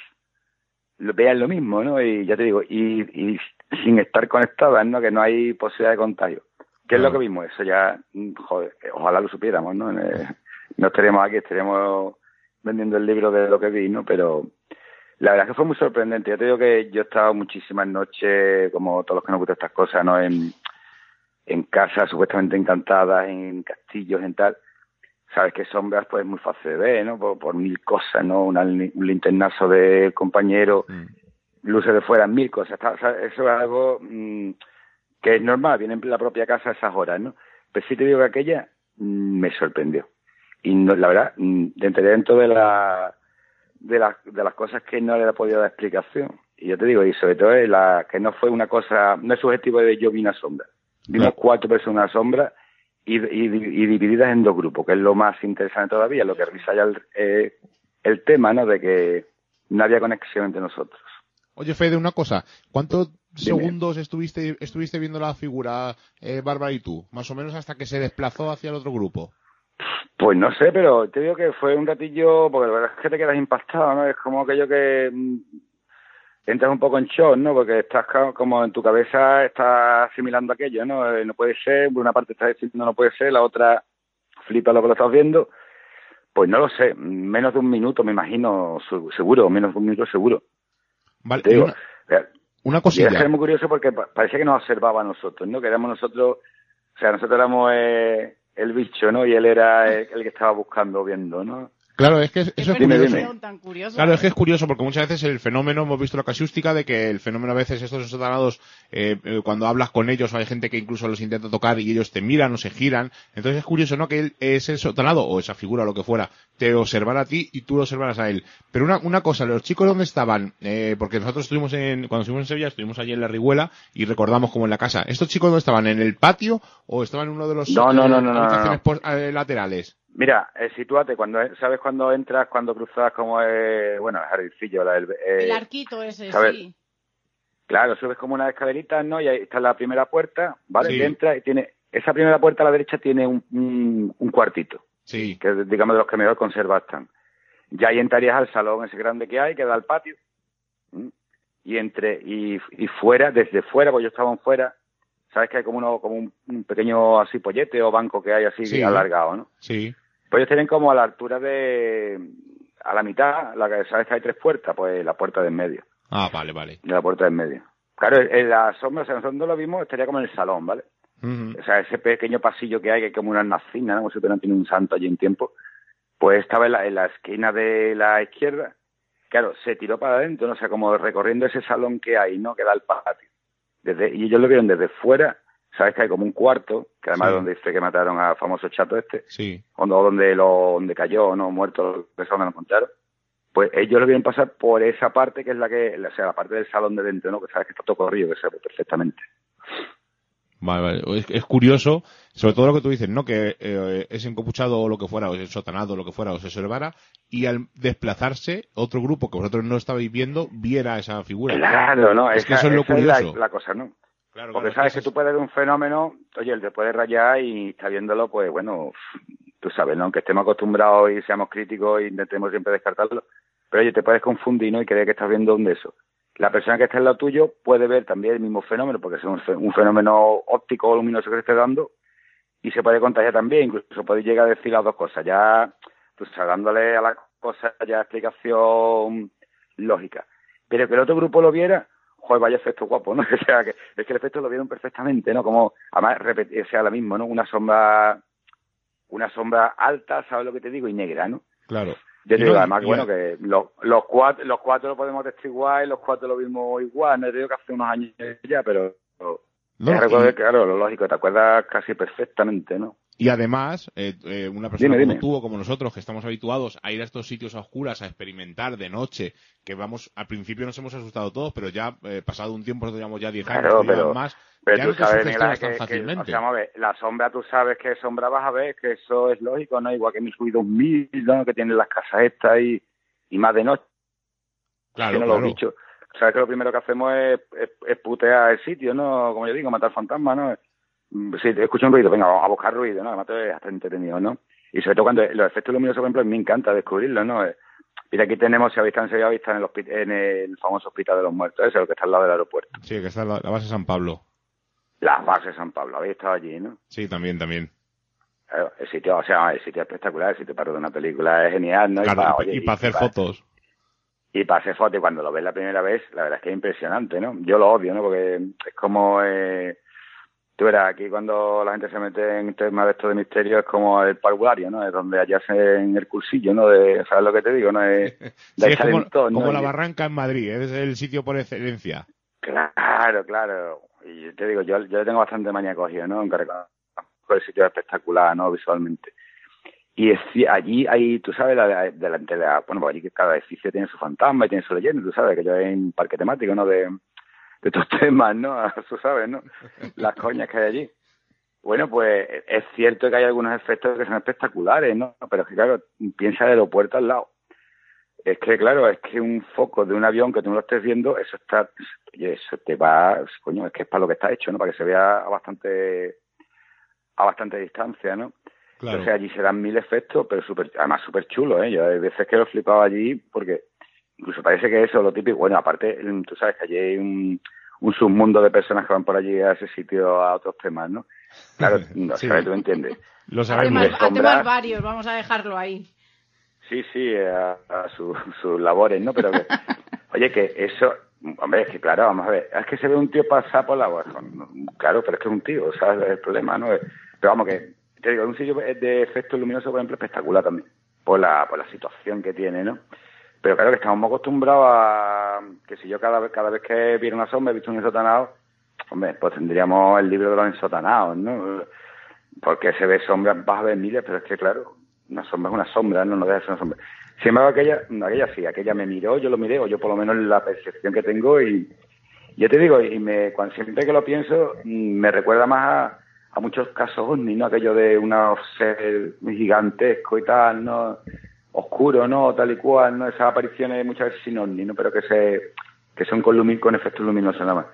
vean lo mismo, ¿no? Y ya te digo, y, y sin estar conectadas, ¿no? Que no hay posibilidad de contagio. ¿Qué es lo que vimos? Eso ya, joder, ojalá lo supiéramos, ¿no? Eh, no estaríamos aquí, estaríamos vendiendo el libro de lo que vi, ¿no? Pero la verdad es que fue muy sorprendente. Ya te digo que yo he estado muchísimas noches, como todos los que nos gustan estas cosas, ¿no? En, en casas supuestamente encantadas, en castillos, en tal, sabes que sombras pues es muy fácil de ver, ¿no? Por, mil cosas, ¿no? un linternazo de compañero, luces de fuera, mil cosas. Eso es algo mm, que es normal, viene en la propia casa a esas horas, ¿no? Pero sí te digo que aquella mm, me sorprendió. Y la verdad, entre dentro de la de, de las cosas que no le he podido dar explicación. Y yo te digo, y sobre todo la, que no fue una cosa, no es subjetivo de yo vi una sombra Vimos cuatro personas sombra y, y, divididas en dos grupos, que es lo más interesante todavía, lo que risa ya el, eh, el tema, ¿no? De que no había conexión entre nosotros. Oye, Fede, una cosa. ¿Cuántos segundos estuviste, estuviste viendo la figura, eh, Bárbara y tú? Más o menos hasta que se desplazó hacia el otro grupo. Pues no sé, pero te digo que fue un ratillo, porque la verdad es que te quedas impactado, ¿no? Es como aquello que mm, entras un poco en shock, ¿no? Porque estás como en tu cabeza, estás asimilando aquello, ¿no? Eh, no puede ser, por una parte estás diciendo no puede ser, la otra flipa lo que lo estás viendo. Pues no lo sé, menos de un minuto me imagino, seguro, menos de un minuto seguro. Vale, digo, una, una cosilla. Y es muy curioso porque parecía que nos observaba a nosotros, ¿no? Que éramos nosotros, o sea, nosotros éramos eh, el bicho, ¿no? Y él era el, que estaba buscando, viendo, ¿no? Claro, es que eso es curioso. fenómeno tan curioso. Claro, es que es curioso porque muchas veces el fenómeno, hemos visto la casuística de que el fenómeno a veces estos ensotanados, eh, eh, cuando hablas con ellos, hay gente que incluso los intenta tocar y ellos te miran o se giran. Entonces es curioso, ¿no? Que él, ese ensotanado o esa figura o lo que fuera te observara a ti y tú lo observaras a él. Pero una, una cosa, los chicos dónde estaban, eh, porque nosotros estuvimos en, cuando estuvimos en Sevilla, estuvimos allí en la Riguela y recordamos como en la casa. ¿Estos chicos dónde estaban? ¿En el patio o estaban en uno de los No, no, eh, no, no, no, habitaciones no. pos- eh, laterales? Mira, eh, sitúate, cuando, ¿sabes cuando entras, cuando cruzas como, eh, bueno, el jardincillo? La, el, eh, El arquito ese, sí. Claro, subes como una escalerita, ¿no? Y ahí está la primera puerta, ¿vale? Sí. Y entras y tiene, esa primera puerta a la derecha tiene un, un, un cuartito, Sí. que es, digamos, de los que mejor conserva están. Ya ahí entrarías al salón ese grande que hay, que da al patio. Y entre, y, y fuera, desde fuera, pues yo estaba en fuera, ¿sabes que hay como uno, como un, un pequeño así pollete o banco que hay así Sí. alargado, ¿no? Sí. Pues ellos tienen como a la altura de, a la mitad, la que sabes que hay tres puertas, pues la puerta de en medio Ah, vale, vale. de la puerta del medio. Claro, en la sombra, o sea, nosotros no lo vimos, estaría como en el salón, ¿vale? O sea, ese pequeño pasillo que hay, que es como una nacina, ¿no? como si hubieran tenido un santo allí en tiempo, pues estaba en la, en la esquina de la izquierda. Claro, se tiró para adentro, ¿no? o sea, como recorriendo ese salón que hay, ¿no? Que da al patio. Desde, y ellos lo vieron desde fuera, sabes que hay como un cuarto, que además Sí. es donde dice que mataron al famoso chato este, Sí. o donde lo donde cayó no muerto que es donde lo encontraron pues ellos lo vieron pasar por esa parte que es la que o sea la parte del salón de dentro no que sabes que está todo corrido que se ve perfectamente Vale, vale. Es, es curioso, sobre todo lo que tú dices, ¿no? Que eh, ese encapuchado o lo que fuera, o ese sotanado o lo que fuera, os observara, y al desplazarse, otro grupo que vosotros no estabais viendo, viera esa figura. claro no Es que Esa- eso es lo esa la- curioso. la, cosa no Claro, porque claro, sabes es que tú puedes ver un fenómeno oye él te puede rayar y está viéndolo pues bueno tú sabes no aunque estemos acostumbrados y seamos críticos e intentemos siempre descartarlo pero oye te puedes confundir ¿no? y creer que estás viendo un de esos la persona que está al lado tuyo puede ver también el mismo fenómeno, porque es un, fe- un fenómeno óptico o luminoso que esté dando, y se puede contagiar también, incluso puede llegar a decir las dos cosas, ya, pues dándole a la cosa ya explicación lógica. Pero que el otro grupo lo viera, joder, vaya efecto guapo, ¿no? [laughs] O sea, que es que el efecto lo vieron perfectamente, ¿no? Como, además, repetir, o sea, lo mismo, ¿no? Una sombra, una sombra alta, ¿sabes lo que te digo? Y negra, ¿no? Claro. Yo te digo, no, además, que bueno, que los, los, cuatro, los cuatro lo podemos testiguar y los cuatro lo vimos igual. No te digo que hace unos años ya, pero No, recuerdo y- claro, lo lógico, te acuerdas casi perfectamente, ¿no? Y además, eh, eh, una persona Dime, como dime. tú o como nosotros, que estamos habituados a ir a estos sitios a oscuras, a experimentar de noche, que vamos, al principio nos hemos asustado todos, pero ya eh, pasado un tiempo, nosotros llevamos ya 10 años, Claro, pero- más, Pero ya tú no sabes, que, que- fácilmente. o sea, vamos a ver, la sombra tú sabes que sombra vas a ver, que eso es lógico, ¿no? Igual que mi Sui 2000, ¿no? Que tienen las casas estas y, y más de noche, claro, que no claro. lo he dicho. Sabes que lo primero que hacemos es, es, es putear el sitio, ¿no? Como yo digo, matar fantasmas, ¿no? Mm, Si te escucho un ruido, venga, vamos a buscar ruido, ¿no? Además es hasta entretenido, ¿no? Y sobre todo cuando los efectos luminosos, por ejemplo, a mí me encanta descubrirlos, ¿no? Eh, Mira, aquí tenemos, si habéis habéis estado en el, en el famoso Hospital de los Muertos, ese, el que está al lado del aeropuerto. Sí, que está en la, la base San Pablo. Las bases de San Pablo, habéis estado allí, ¿no? Sí, también, también. Claro, el sitio, o sea, el sitio es espectacular, el sitio para una película es genial, ¿no? Claro, y, oye, y para hacer fotos. Y para hacer fotos, y cuando lo ves la primera vez, la verdad es que es impresionante, ¿no? Yo lo odio, ¿no? Porque es como... Eh, tú verás, aquí cuando la gente se mete en temas de esto de misterio es como el parvulario, ¿no? Es donde allá en el cursillo, ¿no? De, ¿Sabes lo que te digo? ¿no? Es, de [laughs] Sí, es como, ¿no? como la barranca en Madrid, es el sitio por excelencia. Claro, claro. Y te digo, yo, yo le tengo bastante manía cogida, ¿no? Que el sitio es espectacular, ¿no? Visualmente. Y es allí hay, tú sabes, la, delante de la, bueno, pues allí cada edificio tiene su fantasma y tiene su leyenda, tú sabes, que yo es un parque temático, ¿no? De, de estos [laughs] temas, ¿no? Tú sabes, ¿no? Las coñas que hay allí. Bueno, pues es cierto que hay algunos efectos que son espectaculares, ¿no? Pero es que, claro, piensa el aeropuerto al lado. Es que, claro, es que un foco de un avión que tú no lo estés viendo, eso está, oye, eso te va, coño, es que es para lo que está hecho, ¿no? Para que se vea a bastante, a bastante distancia, ¿no? Claro. Entonces allí se dan mil efectos, pero super, además súper chulos, ¿eh? Yo hay veces que lo he flipado allí porque incluso parece que eso es lo típico. Bueno, aparte, mm, tú sabes que allí hay un, un submundo de personas que van por allí a ese sitio a otros temas, ¿no? Claro, [laughs] no Sí. sabes, tú entiendes. Lo A sabemos. temas, a sombra. temas varios, vamos a dejarlo ahí. Sí, sí, a, a su- sus labores, ¿no? Pero que, [laughs] oye, que eso, hombre, es que claro, vamos a ver, es que se ve un tío pasar por la. Claro, pero es que es un tío, ¿sabes? Es el problema, ¿no? Pero vamos, que, te digo, un sitio de efectos luminosos, por ejemplo, espectacular también. por la, por la situación que tiene, ¿no? Pero claro que estamos acostumbrados a que si yo cada vez, cada vez que viera una sombra he visto un ensotanado, hombre, pues tendríamos el libro de los ensotanados, ¿no? Porque se ve sombras, vas a ver miles, pero es que claro, una sombra es una sombra, no, no deja de ser una sombra. Sin embargo, aquella, aquella sí, aquella me miró, yo lo miré, o yo por lo menos la percepción que tengo y, yo te digo, y me, cuando, siempre que lo pienso, mm, me recuerda más a, a muchos casos ovni, ¿no? Aquello de un ser gigantesco y tal, ¿no? Oscuro, ¿no? Tal y cual, ¿no? Esas apariciones muchas veces sin ovni, ¿no? Pero que se que son con, lumin, con efectos luminosos nada más.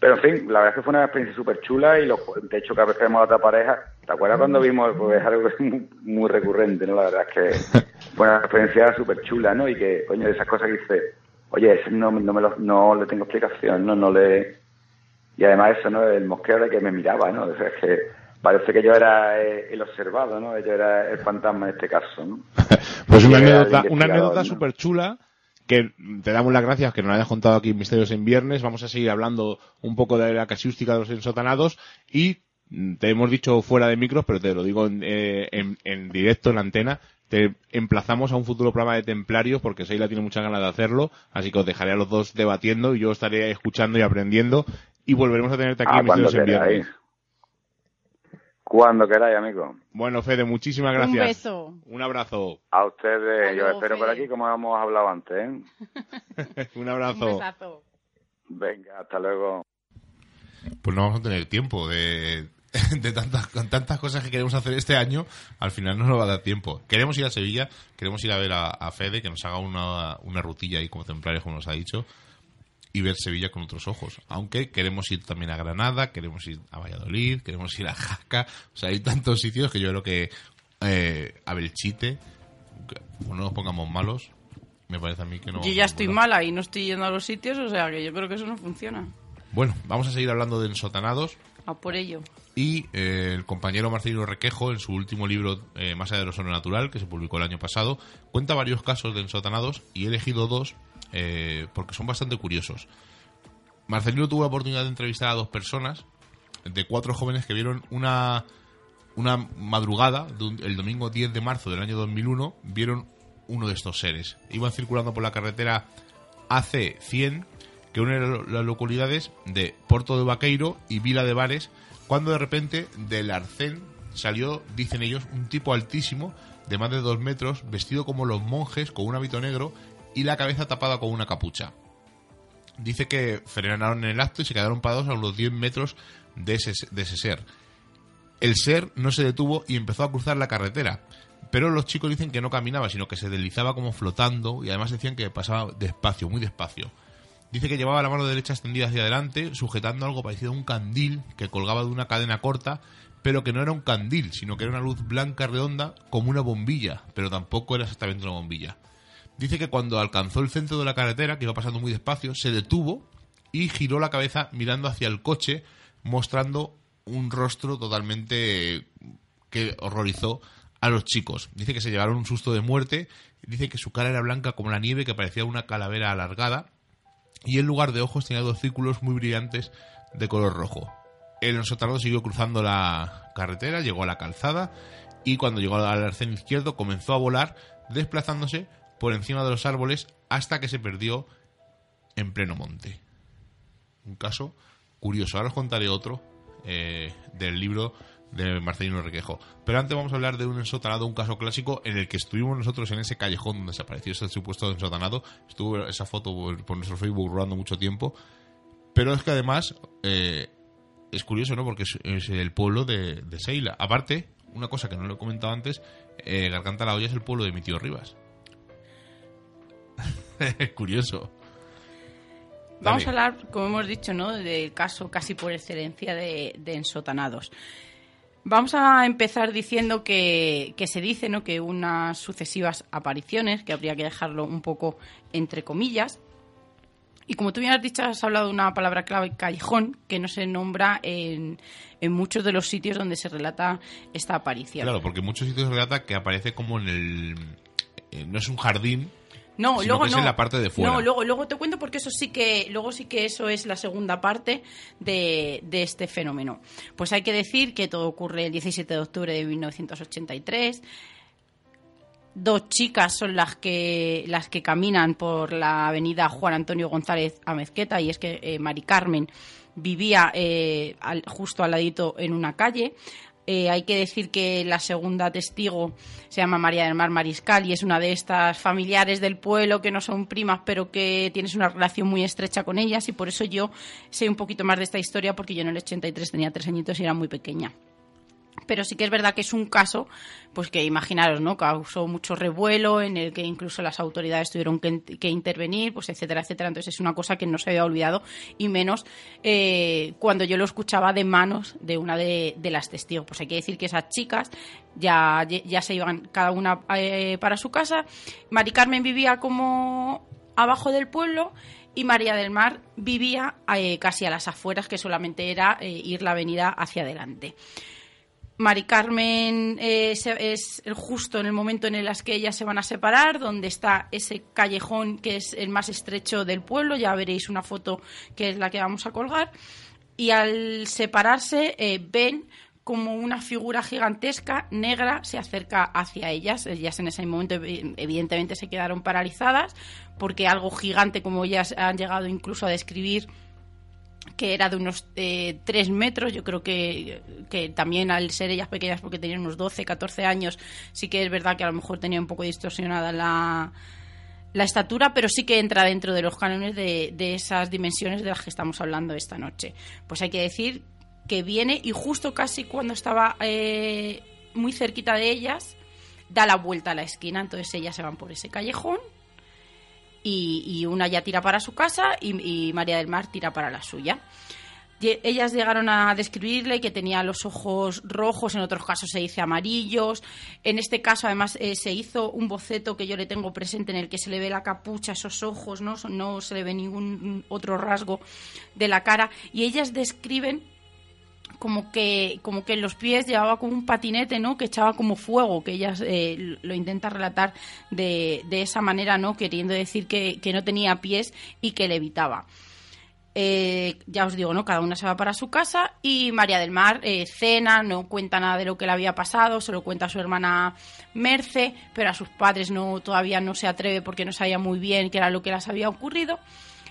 Pero en fin, la verdad es que fue una experiencia súper chula y lo, de hecho cada vez que vemos a otra pareja, ¿te acuerdas cuando vimos? Pues es algo [laughs] muy, recurrente, ¿no? La verdad es que [laughs] fue una experiencia súper chula, ¿no? Y que, coño, de esas cosas que dice, oye, no, no, me lo, no le tengo explicación, ¿no? No le y además eso, ¿no? El mosqueo de que me miraba, ¿no? O sea, es que parece que yo era eh, el observado, ¿no? Yo era el fantasma en este caso, ¿no? [laughs] pues una anécdota, una anécdota súper chula que te damos las gracias que nos hayas contado aquí Misterios en Viernes. Vamos a seguir hablando un poco de la casiústica de los ensotanados y te hemos dicho fuera de micros, pero te lo digo en, eh, en directo, en la antena, te emplazamos a un futuro programa de Templarios porque Seila tiene muchas ganas de hacerlo, así que os dejaré a los dos debatiendo y yo estaré escuchando y aprendiendo y volveremos a tenerte aquí ah, cuando queráis. Cuando queráis, amigo. Bueno, Fede, muchísimas gracias. Un beso. Un abrazo. A ustedes, yo espero por aquí como hemos hablado antes. ¿eh? [laughs] un abrazo. Un besazo. Venga, hasta luego. Pues no vamos a tener tiempo de, [laughs] de tantas, con tantas cosas que queremos hacer este año, al final no nos va a dar tiempo. Queremos ir a Sevilla, queremos ir a ver a, Fede, que nos haga una, una rutilla ahí como templarios, como nos ha dicho, y ver Sevilla con otros ojos. Aunque queremos ir también a Granada, queremos ir a Valladolid, queremos ir a Jaca, o sea, hay tantos sitios que yo creo que eh, a Belchite, no nos pongamos malos, me parece a mí que no. Yo ya estoy mala y no estoy yendo a los sitios, o sea que yo creo que eso no funciona. Bueno, vamos a seguir hablando de ensotanados. A por ello. Y eh, el compañero Marcelino Requejo, en su último libro, eh, Más allá de lo sobrenatural, que se publicó el año pasado, cuenta varios casos de ensotanados y he elegido dos eh, porque son bastante curiosos. Marcelino tuvo la oportunidad de entrevistar a dos personas, de cuatro jóvenes que vieron una, una madrugada, el domingo 10 de marzo del año 2001, vieron uno de estos seres. Iban circulando por la carretera AC100 que une las localidades de Porto de Vaqueiro y Vila de Bares, cuando de repente del arcén salió, dicen ellos, un tipo altísimo de más de dos metros, vestido como los monjes, con un hábito negro y la cabeza tapada con una capucha. Dice que frenaron en el acto y se quedaron parados a unos 10 metros de ese, de ese ser. El ser no se detuvo y empezó a cruzar la carretera. Pero los chicos dicen que no caminaba, sino que se deslizaba como flotando y además decían que pasaba despacio, muy despacio. Dice que llevaba la mano derecha extendida hacia adelante, sujetando algo parecido a un candil que colgaba de una cadena corta, pero que no era un candil, sino que era una luz blanca redonda como una bombilla, pero tampoco era exactamente una bombilla. Dice que cuando alcanzó el centro de la carretera, que iba pasando muy despacio, se detuvo y giró la cabeza mirando hacia el coche, mostrando un rostro totalmente que horrorizó a los chicos. Dice que se llevaron un susto de muerte, dice que su cara era blanca como la nieve, que parecía una calavera alargada, y en lugar de ojos tenía dos círculos muy brillantes de color rojo. El ensotado siguió cruzando la carretera, llegó a la calzada y cuando llegó al arcén izquierdo comenzó a volar, desplazándose por encima de los árboles hasta que se perdió en pleno monte. Un caso curioso. Ahora os contaré otro eh, del libro de Marcelino Requejo. Pero antes vamos a hablar de un ensotanado, un caso clásico en el que estuvimos nosotros en ese callejón donde se apareció ese supuesto ensotanado. Estuvo esa foto por, nuestro Facebook rolando mucho tiempo. Pero es que además eh, es curioso, ¿no? Porque es, el pueblo de, Seila. Aparte, una cosa que no lo he comentado antes, eh, Garganta la Olla es el pueblo de mi tío Rivas. Es [laughs] curioso. Vamos a hablar, como hemos dicho, ¿no? del caso casi por excelencia de ensotanados. Vamos a empezar diciendo que, se dice ¿no? que unas sucesivas apariciones, que habría que dejarlo un poco entre comillas, y como tú bien has dicho, has hablado de una palabra clave, callejón, que no se nombra en, en muchos de los sitios donde se relata esta aparición. Claro, porque en muchos sitios se relata que aparece como en el... Eh, no es un jardín, no, luego no. en la parte de fuera. No, luego, luego te cuento porque eso sí que, luego sí que eso es la segunda parte de, de este fenómeno. Pues hay que decir que todo ocurre el 17 de octubre de 1983. dos chicas son las que las que caminan por la avenida Juan Antonio González a Mezqueta y es que eh, Mari Carmen vivía eh, justo al ladito en una calle. Eh, hay que decir que la segunda testigo se llama María del Mar Mariscal y es una de estas familiares del pueblo que no son primas, pero que tienes una relación muy estrecha con ellas y por eso yo sé un poquito más de esta historia porque yo en el 83 tenía tres añitos y era muy pequeña pero sí que es verdad que es un caso pues que imaginaros no causó mucho revuelo en el que incluso las autoridades tuvieron que, intervenir pues etcétera etcétera. Entonces es una cosa que no se había olvidado y menos eh, cuando yo lo escuchaba de manos de una de, las testigos. Pues hay que decir que esas chicas ya, ya se iban cada una eh, para su casa. Mari Carmen vivía como abajo del pueblo y María del Mar vivía eh, casi a las afueras que solamente era ir la avenida hacia adelante Mari Carmen eh, es el justo en el momento en el que ellas se van a separar, donde está ese callejón que es el más estrecho del pueblo. Ya veréis una foto que es la que vamos a colgar. Y al separarse eh, ven como una figura gigantesca negra se acerca hacia ellas. Ellas en ese momento evidentemente se quedaron paralizadas porque algo gigante como ellas han llegado incluso a describir que era de unos eh, 3 metros. Yo creo que, que, también al ser ellas pequeñas, porque tenían unos 12, 14 años, sí que es verdad que a lo mejor tenía un poco distorsionada la, la estatura, pero sí que entra dentro de los cánones de, de, esas dimensiones de las que estamos hablando esta noche. Pues hay que decir que viene y justo casi cuando estaba eh, muy cerquita de ellas, da la vuelta a la esquina, entonces ellas se van por ese callejón y, una ya tira para su casa y, María del Mar tira para la suya. ellas llegaron a describirle que tenía los ojos rojos, en otros casos se dice amarillos. En este caso, además, eh, se hizo un boceto que yo le tengo presente en el que se le ve la capucha, esos ojos, ¿no? no se le ve ningún otro rasgo de la cara. Y ellas describen como que como que en los pies llevaba como un patinete no que echaba como fuego que ella eh, lo intenta relatar de, de, esa manera no queriendo decir que, que, no tenía pies y que levitaba eh, ya os digo no cada una se va para su casa y María del Mar eh, cena no cuenta nada de lo que le había pasado se lo cuenta a su hermana Merce pero a sus padres no todavía no se atreve porque no sabía muy bien qué era lo que les había ocurrido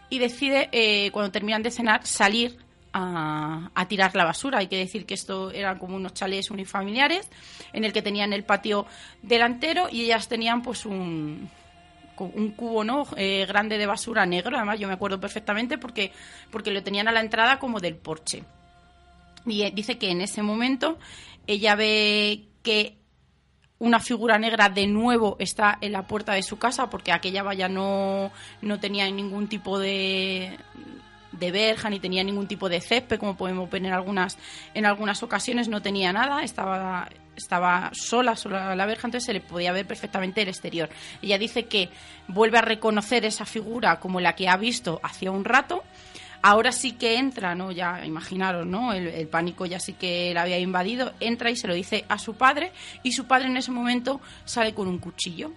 y decide cuando terminan de cenar salir a, tirar la basura. Hay que decir que esto eran como unos chalés unifamiliares en el que tenían el patio delantero y ellas tenían pues un, un cubo no eh, grande de basura negro. Además yo me acuerdo perfectamente porque, porque lo tenían a la entrada como del porche. Y eh, dice que en ese momento ella ve que una figura negra de nuevo está en la puerta de su casa porque aquella valla no, no tenía ningún tipo de, de verja ni tenía ningún tipo de césped, como podemos ver en algunas, en algunas ocasiones, no tenía nada, estaba, estaba sola, sola la verja, entonces se le podía ver perfectamente el exterior. Ella dice que vuelve a reconocer esa figura como la que ha visto hacía un rato. Ahora sí que entra, ¿no? Ya imaginaros, ¿no? El, el, pánico ya sí que la había invadido. Entra y se lo dice a su padre y su padre en ese momento sale con un cuchillo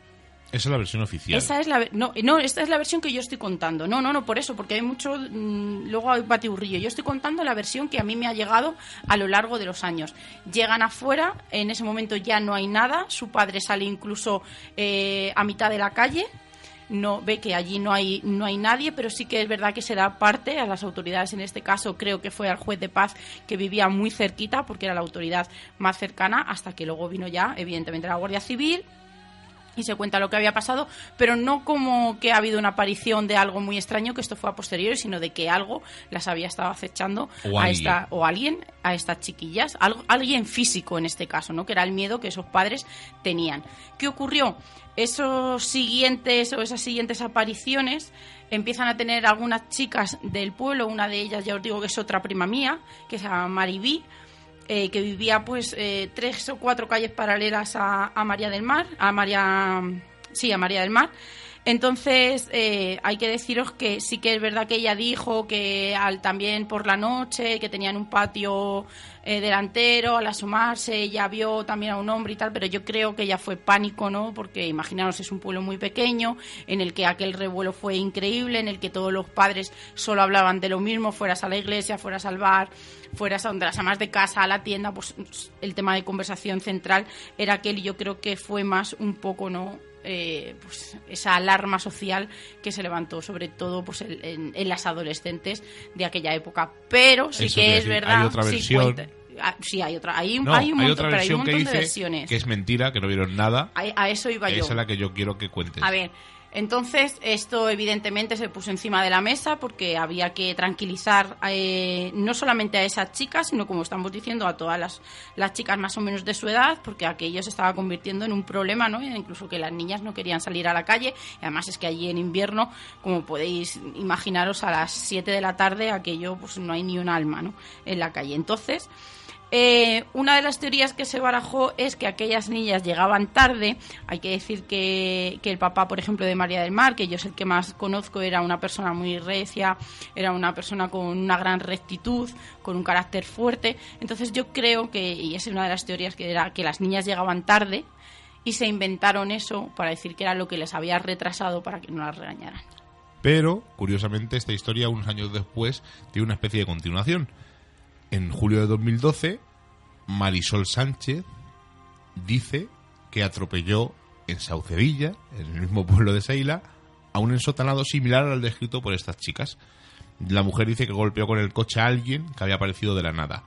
esa es la versión oficial. No, no, esta es la versión que yo estoy contando. No, no, no, por eso, porque hay mucho mm, luego hay batiburrillo. Yo estoy contando la versión que a mí me ha llegado a lo largo de los años. Llegan afuera, en ese momento ya no hay nada, su padre sale incluso eh, a mitad de la calle, no ve que allí no hay no hay nadie, pero sí que es verdad que se da parte a las autoridades en este caso, creo que fue al juez de paz que vivía muy cerquita porque era la autoridad más cercana hasta que luego vino ya evidentemente la Guardia Civil y se cuenta lo que había pasado, pero no como que ha habido una aparición de algo muy extraño, que esto fue a posteriori, sino de que algo las había estado acechando o a alguien. esta o alguien a estas chiquillas, algo, alguien físico en este caso, ¿no? Que era el miedo que esos padres tenían. ¿Qué ocurrió? Esos siguientes o esas siguientes apariciones empiezan a tener algunas chicas del pueblo, una de ellas ya os digo que es otra prima mía, que se llama Maribí, eh, que vivía pues eh, tres o cuatro calles paralelas a, a, María del Mar, a María, sí, a María del Mar. Entonces, eh, hay que deciros que sí que es verdad que ella dijo que al, también por la noche, que tenían un patio eh, delantero, al asomarse, ella vio también a un hombre y tal, pero yo creo que ya fue pánico, ¿no? Porque imaginaros, es un pueblo muy pequeño, en el que aquel revuelo fue increíble, en el que todos los padres solo hablaban de lo mismo, fueras a la iglesia, fueras al bar, fueras a donde las amas de casa, a la tienda, pues el tema de conversación central era aquel y yo creo que fue más un poco, ¿no? Eh, pues esa alarma social que se levantó sobre todo pues en, las adolescentes de aquella época pero sí que es verdad hay otra versión ah, sí, hay otra. Hay, un, hay un montón, otra versión que de versiones. Que es mentira, que no vieron nada. A, eso iba yo. Esa es la que yo quiero que cuentes. A ver, entonces, esto evidentemente se puso encima de la mesa porque había que tranquilizar eh, no solamente a esas chicas, sino como estamos diciendo, a todas las, las, chicas más o menos de su edad, porque aquello se estaba convirtiendo en un problema, ¿no? Incluso que las niñas no querían salir a la calle. Además es que allí en invierno, como podéis imaginaros, a las 7 de la tarde aquello pues no hay ni un alma, ¿no? En la calle. Entonces, eh, una de las teorías que se barajó es que aquellas niñas llegaban tarde. Hay que decir que, el papá, por ejemplo, de María del Mar, que yo es el que más conozco, era una persona muy recia, era una persona con una gran rectitud, con un carácter fuerte. Entonces yo creo que, y es una de las teorías que era que las niñas llegaban tarde y se inventaron eso para decir que era lo que les había retrasado para que no las regañaran. Pero, curiosamente, esta historia, unos años después, tiene una especie de continuación en julio de 2012, Marisol Sánchez dice que atropelló en Saucedilla, en el mismo pueblo de Seila, a un ensotanado similar al descrito por estas chicas. La mujer dice que golpeó con el coche a alguien que había aparecido de la nada.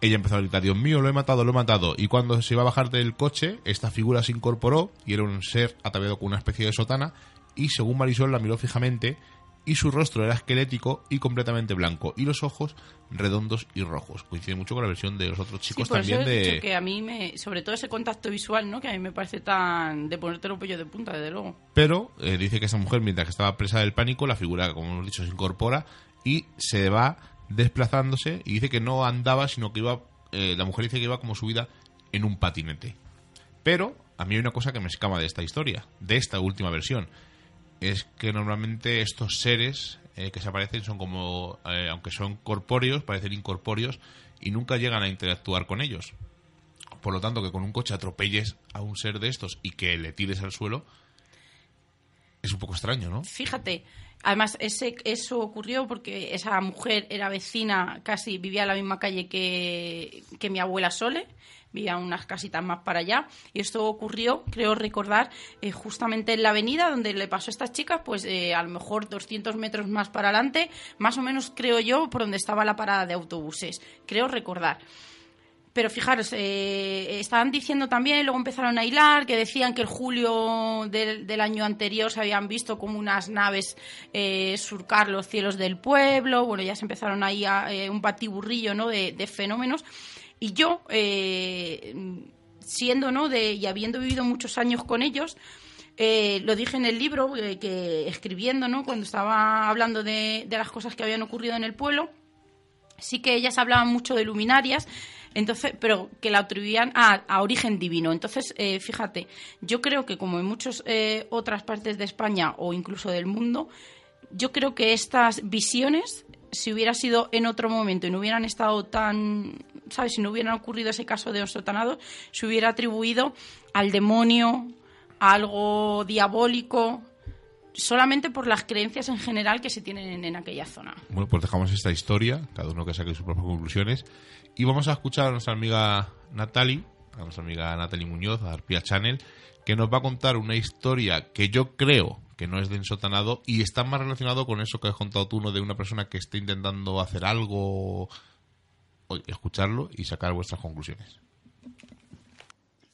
Ella empezó a gritar, Dios mío, lo he matado, lo he matado. Y cuando se iba a bajar del coche, esta figura se incorporó y era un ser ataviado con una especie de sotana. Y según Marisol la miró fijamente y su rostro era esquelético y completamente blanco y los ojos redondos y rojos. Coincide mucho con la versión de los otros chicos sí, por también eso he de dicho que a mí me sobre todo ese contacto visual, ¿no? Que a mí me parece tan de ponerte el pello de punta desde luego. Pero eh, dice que esa mujer mientras que estaba presa del pánico, la figura como hemos dicho se incorpora y se va desplazándose y dice que no andaba, sino que iba eh, la mujer dice que iba como subida en un patinete. Pero a mí hay una cosa que me escama de esta historia, de esta última versión es que normalmente estos seres eh, que se aparecen son como, eh, aunque son corpóreos, parecen incorpóreos y nunca llegan a interactuar con ellos. Por lo tanto, que con un coche atropelles a un ser de estos y que le tires al suelo es un poco extraño, ¿no? Fíjate, además ese, eso ocurrió porque esa mujer era vecina, casi vivía en la misma calle que, que mi abuela Sole vivía unas casitas más para allá. Y esto ocurrió, creo recordar, eh, justamente en la avenida donde le pasó a estas chicas, pues eh, a lo mejor 200 metros más para adelante, más o menos creo yo, por donde estaba la parada de autobuses. Creo recordar. Pero fijaros, eh, estaban diciendo también, luego empezaron a hilar, que decían que el julio del, año anterior se habían visto como unas naves surcar los cielos del pueblo. Bueno, ya se empezaron ahí un batiburrillo ¿no? de fenómenos. Y yo, eh, siendo, ¿no? De, y habiendo vivido muchos años con ellos, eh, lo dije en el libro eh, que escribiendo, ¿no? Cuando estaba hablando de, las cosas que habían ocurrido en el pueblo, sí que ellas hablaban mucho de luminarias, entonces, pero que la atribuían a, origen divino. Entonces, fíjate, yo creo que como en muchas otras partes de España o incluso del mundo, yo creo que estas visiones, si hubiera sido en otro momento y no hubieran estado tan ¿sabes? Si no hubiera ocurrido ese caso de Osotanado, se hubiera atribuido al demonio, a algo diabólico, solamente por las creencias en general que se tienen en, aquella zona. Bueno, pues dejamos esta historia, cada uno que saque sus propias conclusiones, y vamos a escuchar a nuestra amiga Natalie, a nuestra amiga Natalie Muñoz, a Arpia Channel, que nos va a contar una historia que yo creo que no es de ensotanado y está más relacionado con eso que has contado tú, ¿no? de una persona que está intentando hacer algo escucharlo y sacar vuestras conclusiones.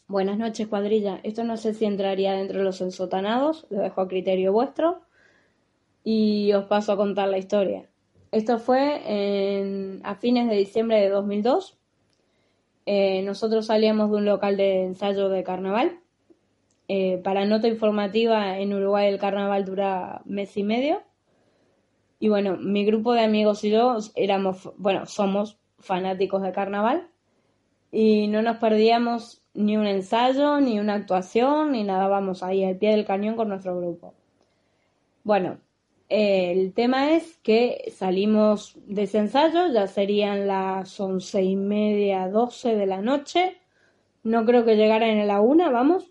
Buenas noches, cuadrilla. Esto no sé si entraría dentro de los ensotanados, lo dejo a criterio vuestro y os paso a contar la historia. Esto fue a fines de diciembre de 2002. Eh, nosotros salíamos de un local de ensayo de carnaval. Eh, para nota informativa, en Uruguay el carnaval dura mes y medio. Y bueno, mi grupo de amigos y yo éramos, bueno, somos fanáticos de carnaval y no nos perdíamos ni un ensayo, ni una actuación, ni nada, vamos ahí al pie del cañón con nuestro grupo. Bueno, el tema es que salimos de ese ensayo, ya serían las once y media, doce de la noche. No creo que llegara en la una, vamos.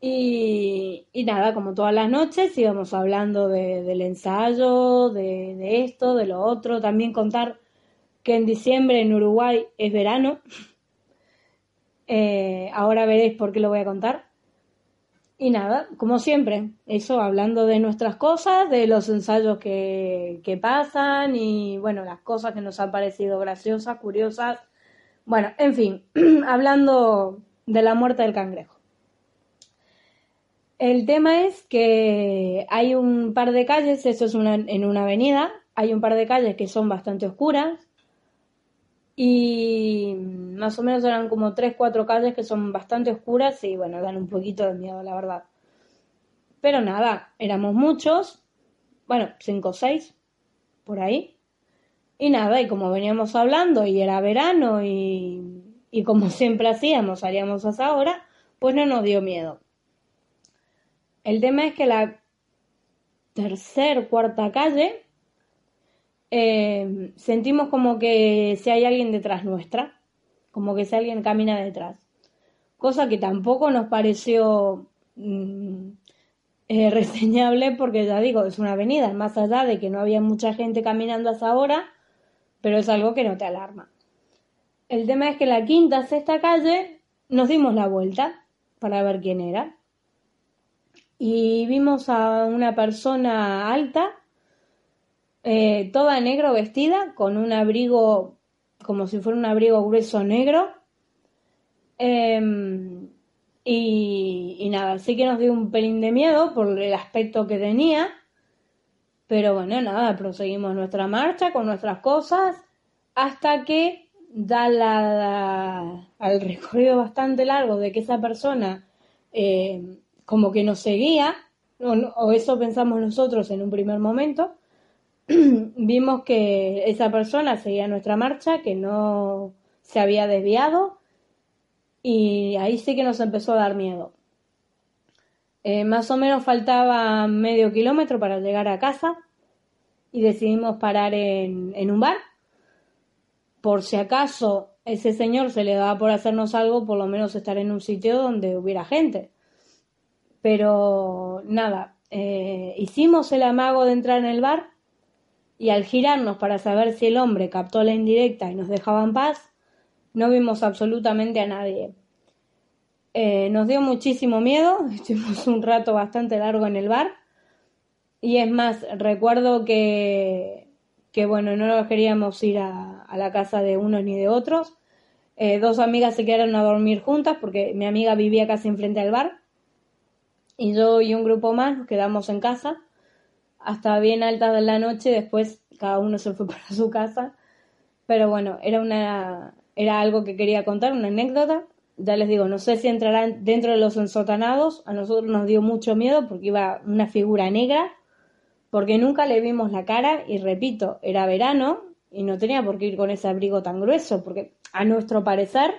Y, y nada, como todas las noches íbamos hablando de, del ensayo, de esto, de lo otro. También contar que en diciembre en Uruguay es verano. Eh, ahora veréis por qué lo voy a contar. Y nada, como siempre, eso hablando de nuestras cosas, de los ensayos que, que pasan y bueno, las cosas que nos han parecido graciosas, curiosas. Bueno, en fin, [clears throat] hablando de la muerte del cangrejo. El tema es que hay un par de calles, eso es una, en una avenida, hay un par de calles que son bastante oscuras y más o menos eran como tres, cuatro calles que son bastante oscuras y bueno, dan un poquito de miedo, la verdad. Pero nada, éramos muchos, bueno, cinco o seis, por ahí. Y nada, y como veníamos hablando y era verano y, y como [laughs] siempre hacíamos, haríamos hasta ahora, pues no nos dio miedo. El tema es que la tercer, cuarta calle eh, sentimos como que si hay alguien detrás nuestra, como que si alguien camina detrás. Cosa que tampoco nos pareció mm, eh, [laughs] reseñable porque ya digo, es una avenida, más allá de que no había mucha gente caminando hasta ahora, pero es algo que no te alarma. El tema es que la quinta, sexta calle nos dimos la vuelta para ver quién era y vimos a una persona alta, eh, toda negro vestida, con un abrigo como si fuera un abrigo grueso negro. Em, y, nada, sí que nos dio un pelín de miedo por el aspecto que tenía. Pero bueno, nada, proseguimos nuestra marcha con nuestras cosas hasta que da la, al recorrido bastante largo de que esa persona eh, como que nos seguía, o eso pensamos nosotros en un primer momento, [clears throat] vimos que esa persona seguía nuestra marcha, que no se había desviado y ahí sí que nos empezó a dar miedo. Eh, más o menos faltaba medio kilómetro para llegar a casa y decidimos parar en, un bar. Por si acaso ese señor se le daba por hacernos algo, por lo menos estar en un sitio donde hubiera gente. Pero nada, eh, hicimos el amago de entrar en el bar y al girarnos para saber si el hombre captó la indirecta y nos dejaba en paz, no vimos absolutamente a nadie. Eh, nos dio muchísimo miedo, [laughs] estuvimos un rato bastante largo en el bar y es más, recuerdo que, que bueno, no nos queríamos ir a, a, la casa de unos ni de otros. Eh, dos amigas se quedaron a dormir juntas porque mi amiga vivía casi enfrente al bar y yo y un grupo más nos quedamos en casa hasta bien alta de la noche, después cada uno se fue [laughs] para su casa, pero bueno, era una era algo que quería contar, una anécdota. Ya les digo, no sé si entrarán dentro de los ensotanados, a nosotros nos dio mucho miedo porque iba una figura negra, porque nunca le vimos la cara. Y repito, era verano y no tenía por qué ir con ese abrigo tan grueso, porque a nuestro parecer,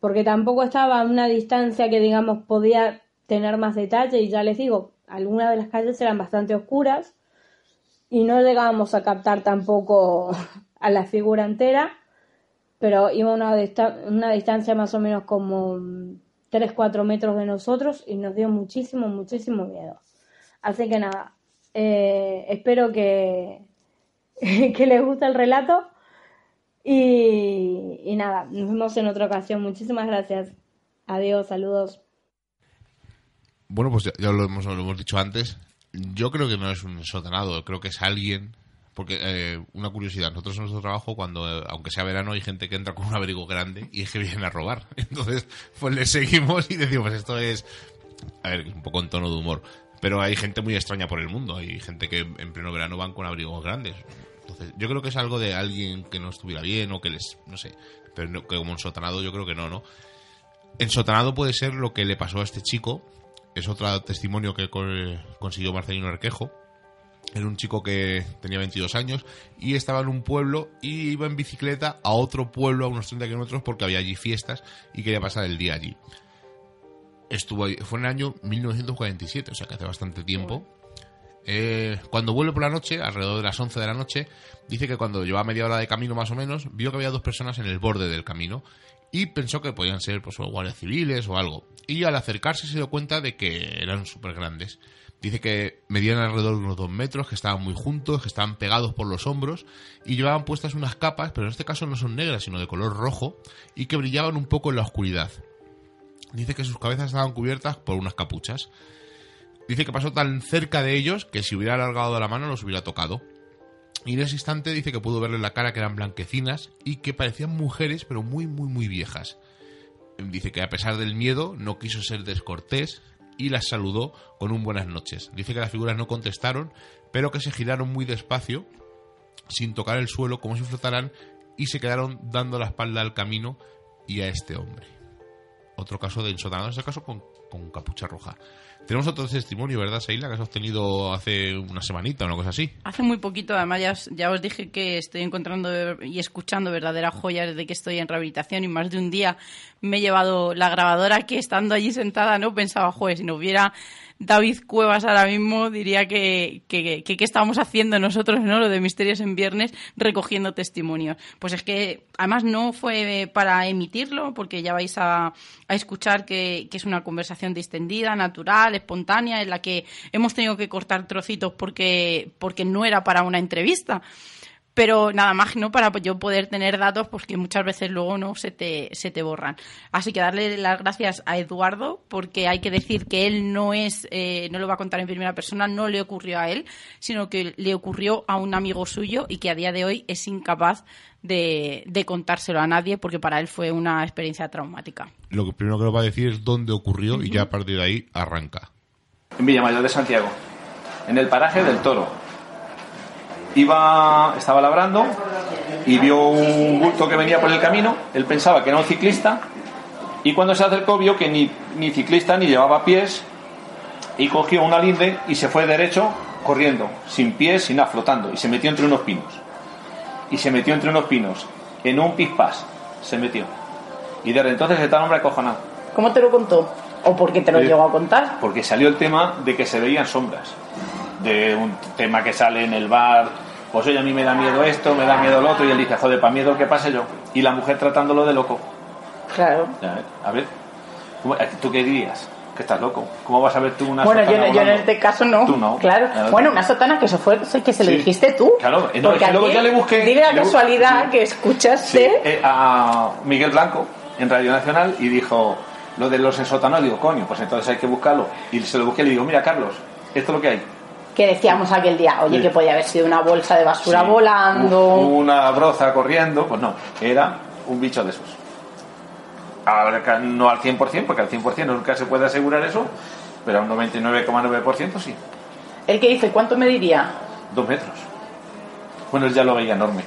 porque tampoco estaba a una distancia que digamos podía tener más detalle. Y ya les digo, algunas de las calles eran bastante oscuras y no llegábamos a captar tampoco [laughs] a la figura entera, pero iba a una, una distancia más o menos como 3-4 metros de nosotros y nos dio muchísimo, muchísimo miedo. Así que nada, eh, espero que, [laughs] que les guste el relato y, y nada, nos vemos en otra ocasión. Muchísimas gracias. Adiós, saludos. Bueno, pues ya, lo, hemos, lo, hemos, dicho antes. Yo creo que no es un sotanado, creo que es alguien. Porque, eh, una curiosidad, nosotros en nuestro trabajo, cuando, eh, aunque sea verano, hay gente que entra con un abrigo grande y es que vienen a robar. [laughs] Entonces, pues le seguimos y decimos, pues esto es. A ver, un poco en tono de humor. Pero hay gente muy extraña por el mundo. Hay gente que en pleno verano van con abrigos grandes. Entonces, yo creo que es algo de alguien que no estuviera bien o que les. No sé. Pero no, que como un sotanado, yo creo que no, ¿no? En sotanado puede ser lo que le pasó a este chico, es otro testimonio que consiguió Marcelino Arquejo. Era un chico que tenía 22 años y estaba en un pueblo y iba en bicicleta a otro pueblo a unos 30 kilómetros porque había allí fiestas y quería pasar el día allí. Estuvo ahí, fue en el año 1947, o sea que hace bastante tiempo. Eh, cuando vuelve por la noche, alrededor de las 11 de la noche, dice que cuando llevaba media hora de camino más o menos, vio que había dos personas en el borde del camino y pensó que podían ser pues, guardias civiles o algo. Y al acercarse se dio cuenta de que eran súper grandes. Dice que medían alrededor de unos dos metros, que estaban muy juntos, que estaban pegados por los hombros y llevaban puestas unas capas, pero en este caso no son negras, sino de color rojo y que brillaban un poco en la oscuridad. Dice que sus cabezas estaban cubiertas por unas capuchas. Dice que pasó tan cerca de ellos que si hubiera alargado la mano los hubiera tocado. Y en ese instante dice que pudo verle la cara que eran blanquecinas y que parecían mujeres pero muy muy muy viejas. Dice que a pesar del miedo no quiso ser descortés y las saludó con un buenas noches. Dice que las figuras no contestaron, pero que se giraron muy despacio, sin tocar el suelo, como si flotaran, y se quedaron dando la espalda al camino y a este hombre. Otro caso de ensotanado, en este caso con, con capucha roja. Tenemos otro testimonio, ¿verdad, Seila? Que has obtenido hace una semanita o una cosa así. Hace muy poquito, además ya os, ya os dije que estoy encontrando y escuchando verdaderas joyas desde que estoy en rehabilitación y más de un día me he llevado la grabadora que estando allí sentada no pensaba, joder, si no hubiera David Cuevas ahora mismo diría que qué que, estábamos haciendo nosotros, ¿no? Lo de Misterios en Viernes, recogiendo testimonios. Pues es que además no fue para emitirlo, porque ya vais a, a escuchar que, que, es una conversación distendida, natural, espontánea, en la que hemos tenido que cortar trocitos porque, porque no era para una entrevista pero nada más no para yo poder tener datos pues que muchas veces luego no se te, se te borran. Así que darle las gracias a Eduardo porque hay que decir que él no es eh, no lo va a contar en primera persona no le ocurrió a él sino que le ocurrió a un amigo suyo y que a día de hoy es incapaz de, de contárselo a nadie porque para él fue una experiencia traumática. Lo que primero que nos va a decir es dónde ocurrió uh -huh. y ya a partir de ahí arranca. En Villamayor de Santiago en el paraje del Toro iba, estaba labrando y vio un bulto que venía por el camino. Él pensaba que era un ciclista y cuando se acercó vio que ni, ni ciclista ni llevaba pies y cogió una linde y se fue derecho corriendo, sin pies, sin nada, flotando y se metió entre unos pinos. Y se metió entre unos pinos, en un pispás, se metió. Y desde entonces está el hombre acojonado. ¿Cómo te lo contó? ¿O por qué te lo Eh, llegó a contar? Porque salió el tema de que se veían sombras. De un tema que sale en el bar. Pues oye, a mí me da miedo esto, me da miedo lo otro. Y él dice, joder, para miedo que pase yo. Y la mujer tratándolo de loco. Claro. ¿eh? A ver, ¿cómo- ¿tú qué dirías? Que estás loco. ¿Cómo vas a ver tú una Bueno, yo, sotana yo en volando? este caso no. Tú no. Claro. Claro. Bueno, una sotana que eso fue que se lo Sí. dijiste tú. Claro, no, Porque es que luego ya le busqué- Dile la casualidad sí. que Sí, escuchaste. eh, a Miguel Blanco en Radio Nacional y dijo lo de los ensótanos. Digo, coño, pues entonces hay que buscarlo. Y se lo busqué y le digo, mira, Carlos, esto es lo que hay. Que decíamos aquel día, oye, Sí. que podía haber sido una bolsa de basura Sí. volando. Una broza corriendo, pues no, era un bicho de esos. Ahora no al 100%, porque al 100% nunca se puede asegurar eso, pero a un 99,9% sí. El que dice, ¿cuánto me diría? Dos metros. Bueno, él ya lo veía enorme.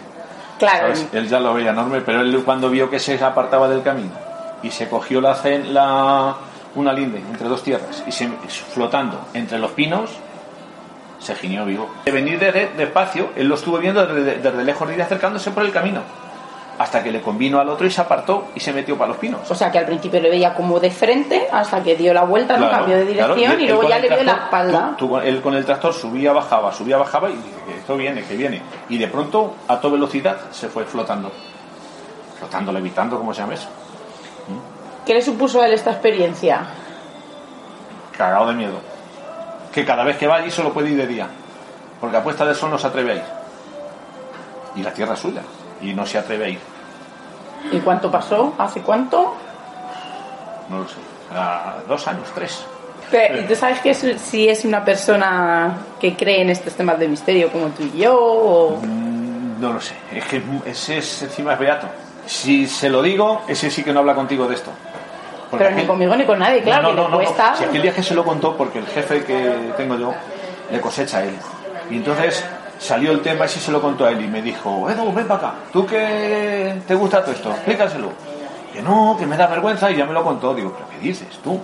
Claro. ¿sabes? Él ya lo veía enorme, pero él cuando vio que se apartaba del camino y se cogió la, la una linde entre dos tierras y se flotando entre los pinos, se ginió vivo. De venir de- de- despacio, él lo estuvo viendo desde, desde lejos ir acercándose por el camino, hasta que le convino al otro y se apartó y se metió para los pinos. O sea, que al principio le veía como de frente hasta que dio la vuelta, ¿no? Cambió de claro, dirección y, luego ya le vio la espalda. tú- tú- él con el tractor subía, bajaba, subía, bajaba y que esto viene, que viene. Y de pronto, a toda velocidad, se fue flotando. Flotando, levitando, ¿cómo se llama eso? ¿Qué le supuso a él esta experiencia? Cagado de miedo. Que cada vez que va allí solo puede ir de día. Porque a puesta de sol no se atreve a ir. Y la tierra es suya. Y no se atreve a ir. ¿Y cuánto pasó? ¿Hace cuánto? No lo sé. A dos años, tres. Pero, ¿y ¿Tú sabes que es- si es una persona que cree en estos temas de misterio como tú y yo? o- Mm, No lo sé. Es que ese es, encima es beato. Si se lo digo, ese sí que no habla contigo de esto. Pero ni aquel- conmigo ni con nadie, claro, no, que no, le no, cuesta. Si aquel día que se lo contó, porque el jefe que tengo yo le cosecha a él. Y entonces salió el tema y se lo contó a él y me dijo, Edu, ven para acá, tú que te gusta todo esto, explícaselo. Que no, que me da vergüenza y ya me lo contó. Digo, ¿pero qué dices tú?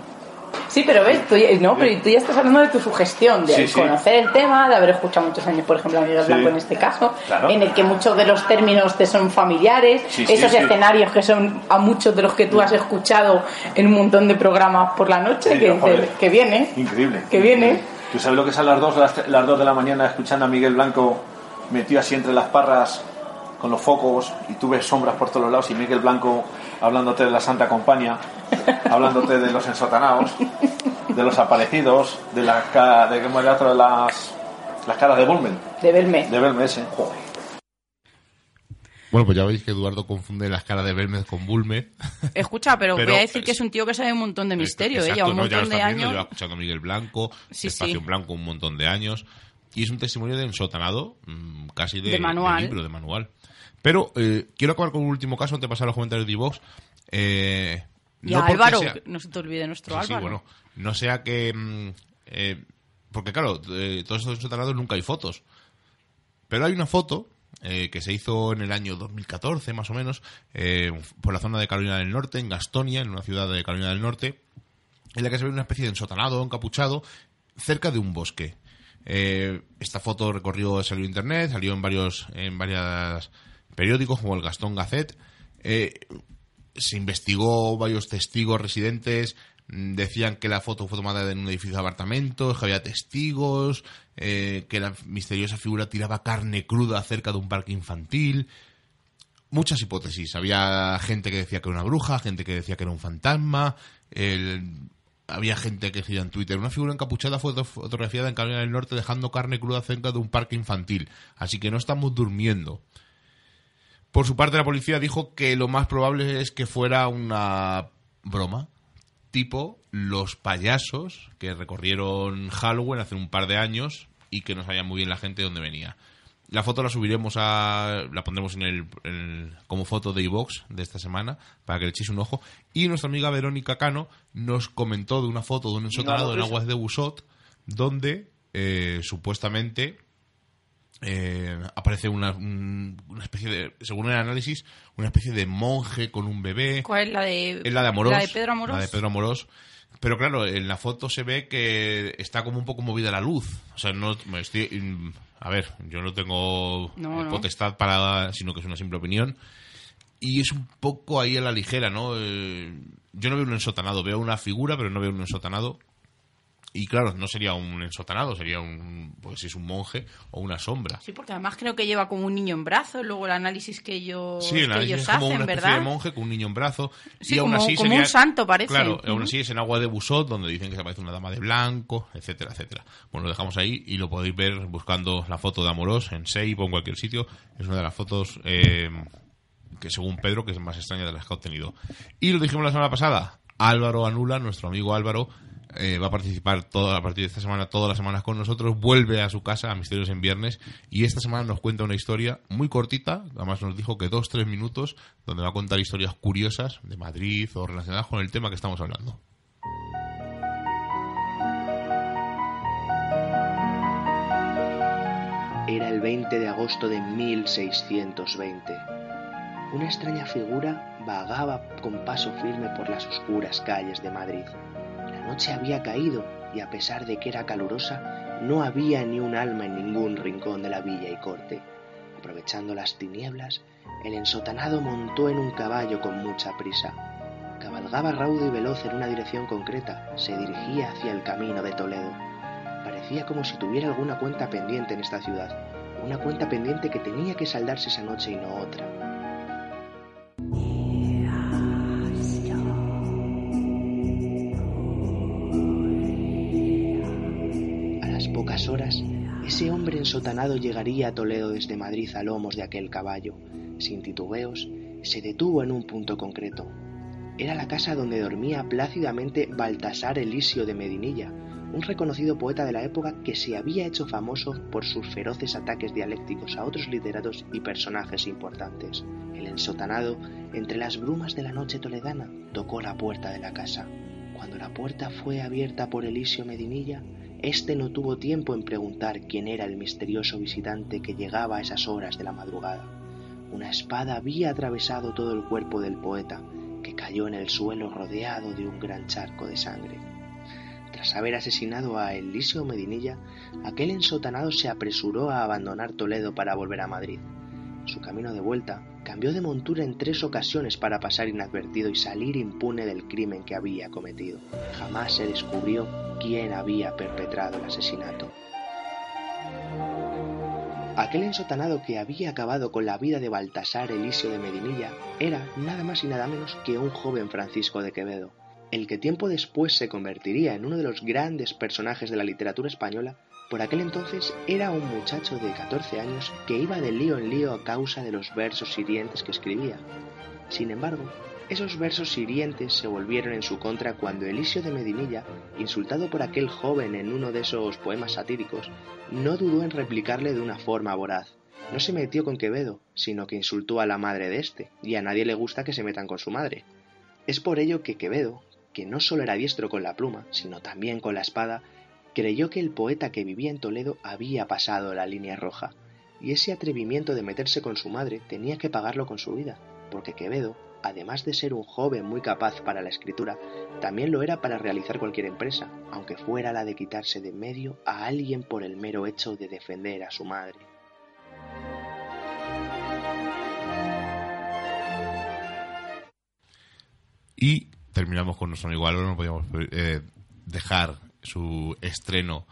Sí, pero ves, tú, ya- no, pero tú ya estás hablando de tu sugestión, de Sí, sí. conocer el tema, de haber escuchado muchos años, por ejemplo, a Miguel Sí. Blanco en este caso, Claro. en el que muchos de los términos te son familiares, esos escenarios que son a muchos de los que tú has escuchado en un montón de programas por la noche, que, dices, que viene, Increíble. que viene. ¿Tú sabes lo que es a las 2 las, las dos de la mañana escuchando a Miguel Blanco metido así entre las parras con los focos y tú ves sombras por todos lados y Miguel Blanco hablándote de la Santa Compañía, [laughs] hablándote de los ensotanados, de los aparecidos, de la ca- de cómo era otro de las las caras de Bulmen, De verme. de Belme ese. Joder. Bueno, pues ya veis que Eduardo confunde las caras de Belmez con Bulmez. Escucha, pero, [laughs] Pero voy a decir que es- un tío que sabe un montón de misterio, Exacto, ella, un ¿no? Ya lo montón de viendo, años. Lleva escuchando a Miguel Blanco, Sí, Espacio sí. en Blanco un montón de años. Y es un testimonio de ensotanado, mm, casi de, De manual. libro, de manual. Pero eh, quiero acabar con un último caso antes de pasar a los comentarios de iVox. Eh, Y no a Álvaro, sea- que no se te olvide nuestro Sí, sí, Álvaro. bueno, no sea que... mm, eh, porque claro, eh, todos estos ensotanados nunca hay fotos. Pero hay una foto eh, que se hizo en el año 2014, más o menos, eh, por la zona de Carolina del Norte, en Gastonia, en una ciudad de Carolina del Norte, en la que se ve una especie de ensotanado, encapuchado, cerca de un bosque. Eh, esta foto recorrió, salió en internet, salió en varios, en varios periódicos como el Gastón Gazette. Se investigó varios testigos residentes, mm, decían que la foto fue tomada en un edificio de apartamentos, que había testigos, eh, que la misteriosa figura tiraba carne cruda cerca de un parque infantil. Muchas hipótesis. Había gente que decía que era una bruja, gente que decía que era un fantasma. había gente que decía en Twitter, una figura encapuchada fue fotografiada en Carolina del Norte dejando carne cruda cerca de un parque infantil. Así que no estamos durmiendo. Por su parte, la policía dijo que lo más probable es que fuera una broma, tipo los payasos que recorrieron Halloween hace un par de años y que no sabía muy bien la gente de dónde venía. La foto la subiremos a. la pondremos en el, como foto de iVox de esta semana para que le echéis un ojo. Y nuestra amiga Verónica Cano nos comentó de una foto de un ensotanado en aguas de Busot donde eh, supuestamente eh, aparece una, un- una especie de, según el análisis, una especie de monje con un bebé. ¿Cuál es la de, Es la de Amorós. La de Pedro Amorós. La de Pedro Amorós. Pero claro, en la foto se ve que está como un poco movida la luz. O sea, no me estoy. mm, A ver, yo no tengo No, eh, no. potestad para. sino que es una simple opinión. Y es un poco ahí a la ligera, ¿no? Eh, yo no veo un ensotanado, veo una figura, pero no veo un ensotanado. Y claro, no sería un ensotanado, sería un. Pues si es un monje o una sombra. Sí, porque además creo que lleva como un niño en brazos, luego el análisis que ellos, Sí, el que análisis ellos es como hacen, una especie ¿verdad? de monje con un niño en brazo. Sí, y aún como- así como sería- un santo parece. Claro, aún así es en agua de Busot, donde dicen que se aparece una dama de blanco, etcétera, etcétera. Bueno, lo dejamos ahí y lo podéis ver buscando la foto de Amorós en Seibo o en cualquier sitio. Es una de las fotos eh, que, según Pedro, que es más extraña de las que ha obtenido. Y lo dijimos la semana pasada. Álvaro Anula, nuestro amigo Álvaro, eh, va a participar toda, a partir de esta semana, todas las semanas con nosotros, vuelve a su casa a Misterios en Viernes y esta semana nos cuenta una historia muy cortita, además nos dijo que dos, tres minutos, donde va a contar historias curiosas de Madrid o relacionadas con el tema que estamos hablando. Era el 20 de agosto de 1620. Una extraña figura vagaba con paso firme por las oscuras calles de Madrid. Noche había caído y a pesar de que era calurosa, no había ni un alma en ningún rincón de la villa y corte. Aprovechando las tinieblas, el ensotanado montó en un caballo con mucha prisa. Cabalgaba raudo y veloz en una dirección concreta, se dirigía hacia el camino de Toledo. Parecía como si tuviera alguna cuenta pendiente en esta ciudad, una cuenta pendiente que tenía que saldarse esa noche y no otra. Ensotanado llegaría a Toledo desde Madrid a lomos de aquel caballo. Sin titubeos, se detuvo en un punto concreto. Era la casa donde dormía plácidamente Baltasar Elisio de Medinilla, un reconocido poeta de la época que se había hecho famoso por sus feroces ataques dialécticos a otros literatos y personajes importantes. El ensotanado, entre las brumas de la noche toledana, tocó la puerta de la casa. Cuando la puerta fue abierta por Elisio Medinilla, éste no tuvo tiempo en preguntar quién era el misterioso visitante que llegaba a esas horas de la madrugada. Una espada había atravesado todo el cuerpo del poeta, que cayó en el suelo rodeado de un gran charco de sangre. Tras haber asesinado a Elisio Medinilla, aquel ensotanado se apresuró a abandonar Toledo para volver a Madrid. Su camino de vuelta, cambió de montura en tres ocasiones para pasar inadvertido y salir impune del crimen que había cometido. Jamás se descubrió quién había perpetrado el asesinato. Aquel ensotanado que había acabado con la vida de Baltasar Elisio de Medinilla era nada más y nada menos que un joven Francisco de Quevedo, el que tiempo después se convertiría en uno de los grandes personajes de la literatura española por aquel entonces era un muchacho de 14 años que iba de lío en lío a causa de los versos hirientes que escribía. Sin embargo, esos versos hirientes se volvieron en su contra cuando Elisio de Medinilla, insultado por aquel joven en uno de esos poemas satíricos, no dudó en replicarle de una forma voraz. No se metió con Quevedo, sino que insultó a la madre de éste, y a nadie le gusta que se metan con su madre. Es por ello que Quevedo, que no solo era diestro con la pluma, sino también con la espada, creyó que el poeta que vivía en Toledo había pasado la línea roja, y ese atrevimiento de meterse con su madre tenía que pagarlo con su vida, porque Quevedo, además de ser un joven muy capaz para la escritura, también lo era para realizar cualquier empresa, aunque fuera la de quitarse de medio a alguien por el mero hecho de defender a su madre. Y terminamos con nuestro amigo no podíamos eh, dejar su estreno,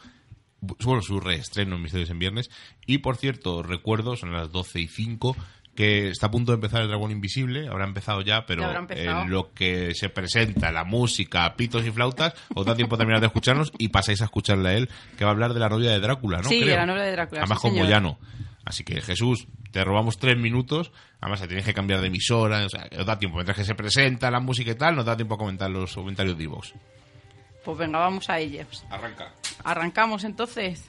bueno, su reestreno en Misterios en Viernes. Y por cierto, recuerdo, son las 12 y 5, que está a punto de empezar el Dragón Invisible, habrá empezado ya, pero en lo que se presenta, la música, pitos y flautas, os da tiempo de terminar de escucharnos y pasáis a escucharle a él, que va a hablar de la novia de Drácula, ¿no? Sí, de la novia de Drácula. Además sí, con. Moyano. Así que Jesús, te robamos tres minutos, además te tienes que cambiar de emisora, o sea, que os da tiempo. Mientras que se presenta la música y tal, nos da tiempo a comentar los comentarios de Ivox. Pues venga, vamos a ellos. Arranca. Arrancamos entonces.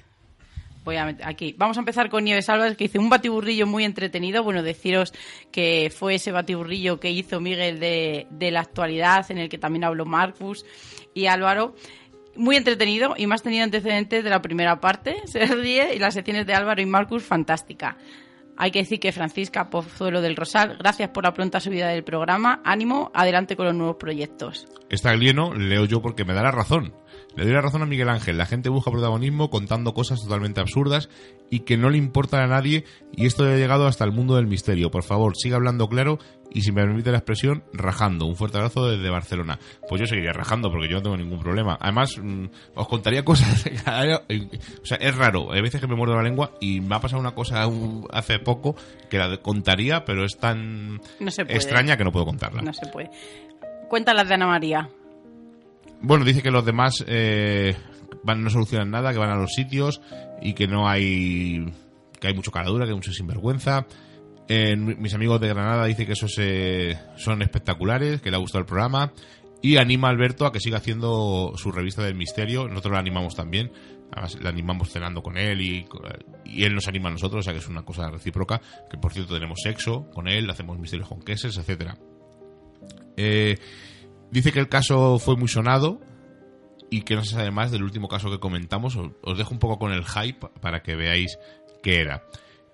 Voy a meter aquí. Vamos a empezar con Nieves Álvarez, que hizo un batiburrillo muy entretenido. Bueno, deciros que fue ese batiburrillo que hizo Miguel de, de la actualidad, en el que también habló Marcus y Álvaro. Muy entretenido y más tenido antecedentes de la primera parte, [laughs] se ríe, y las secciones de Álvaro y Marcus, fantástica. Hay que decir que Francisca Pozuelo del Rosal, gracias por la pronta subida del programa. Ánimo, adelante con los nuevos proyectos. Está lleno, leo yo porque me da la razón. Le doy la razón a Miguel Ángel. La gente busca protagonismo contando cosas totalmente absurdas y que no le importan a nadie y esto ha llegado hasta el mundo del misterio. Por favor, siga hablando claro y si me permite la expresión, rajando. Un fuerte abrazo desde Barcelona. Pues yo seguiría rajando porque yo no tengo ningún problema. Además, mmm, os contaría cosas. o sea, es raro. Hay veces que me muerdo la lengua y me ha pasado una cosa hace poco que la contaría, pero es tan no extraña que no puedo contarla. No se puede. Cuéntalas de Ana María. Bueno, dice que los demás eh, van, no solucionan nada, que van a los sitios y que no hay. que hay mucho caradura, que hay mucho sinvergüenza. Eh, mis amigos de Granada dicen que esos son espectaculares, que le ha gustado el programa. Y anima a Alberto a que siga haciendo su revista del misterio. Nosotros lo animamos también. Además, le animamos cenando con él y, y, él nos anima a nosotros, o sea que es una cosa recíproca. Que por cierto tenemos sexo con él, hacemos misterios con queses, etcétera. Eh, dice que el caso fue muy sonado y que no se sabe más del último caso que comentamos. Os, dejo un poco con el hype para que veáis qué era.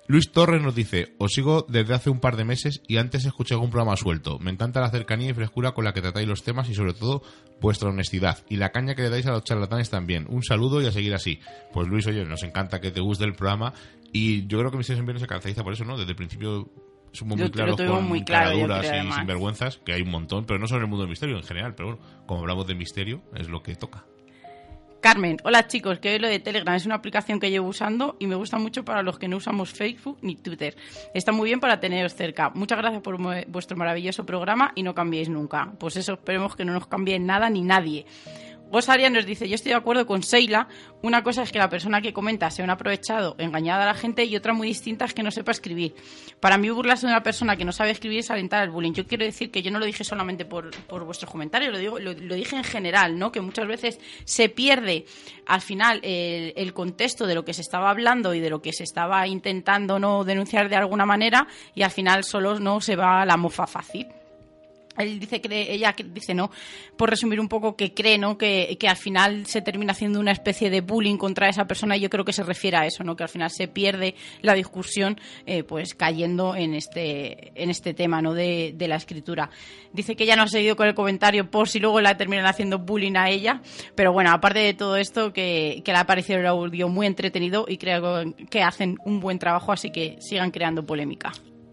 Luis Torres nos dice, os sigo desde hace un par de meses y antes escuché algún programa suelto. Me encanta la cercanía y frescura con la que tratáis los temas y sobre todo vuestra honestidad. Y la caña que le dais a los charlatanes también. Un saludo y a seguir así. Pues Luis, oye, nos encanta que te guste el programa y yo creo que Misterios en se caracteriza por eso, ¿no? Desde el principio somos muy claros con muy claro, caraduras creo, y además. sinvergüenzas, que hay un montón, pero no solo en el mundo del misterio en general, pero bueno, como hablamos de misterio, es lo que toca. Carmen, hola chicos, que hoy lo de Telegram es una aplicación que llevo usando y me gusta mucho para los que no usamos Facebook ni Twitter. Está muy bien para teneros cerca. Muchas gracias por vuestro maravilloso programa y no cambiéis nunca. Pues eso, esperemos que no nos cambie nada ni nadie. Gosaria nos dice, yo estoy de acuerdo con Seila, una cosa es que la persona que comenta sea un aprovechado, engañada a la gente, y otra muy distinta es que no sepa escribir. Para mí burlarse de una persona que no sabe escribir es alentar el bullying. Yo quiero decir que yo no lo dije solamente por, por vuestros comentarios, lo, digo, lo, dije en general, ¿no? Que muchas veces se pierde al final el, el, contexto de lo que se estaba hablando y de lo que se estaba intentando no denunciar de alguna manera y al final solo no se va a la mofa fácil él dice que ella dice no por resumir un poco que cree no que, que, al final se termina haciendo una especie de bullying contra esa persona. Y yo creo que se refiere a eso no que al final se pierde la discusión eh, pues cayendo en este en este tema no de, de, la escritura. Dice que ella no ha seguido con el comentario por si luego la terminan haciendo bullying a ella. Pero bueno aparte de todo esto que, que le ha parecido el audio muy entretenido y creo que hacen un buen trabajo así que sigan creando polémica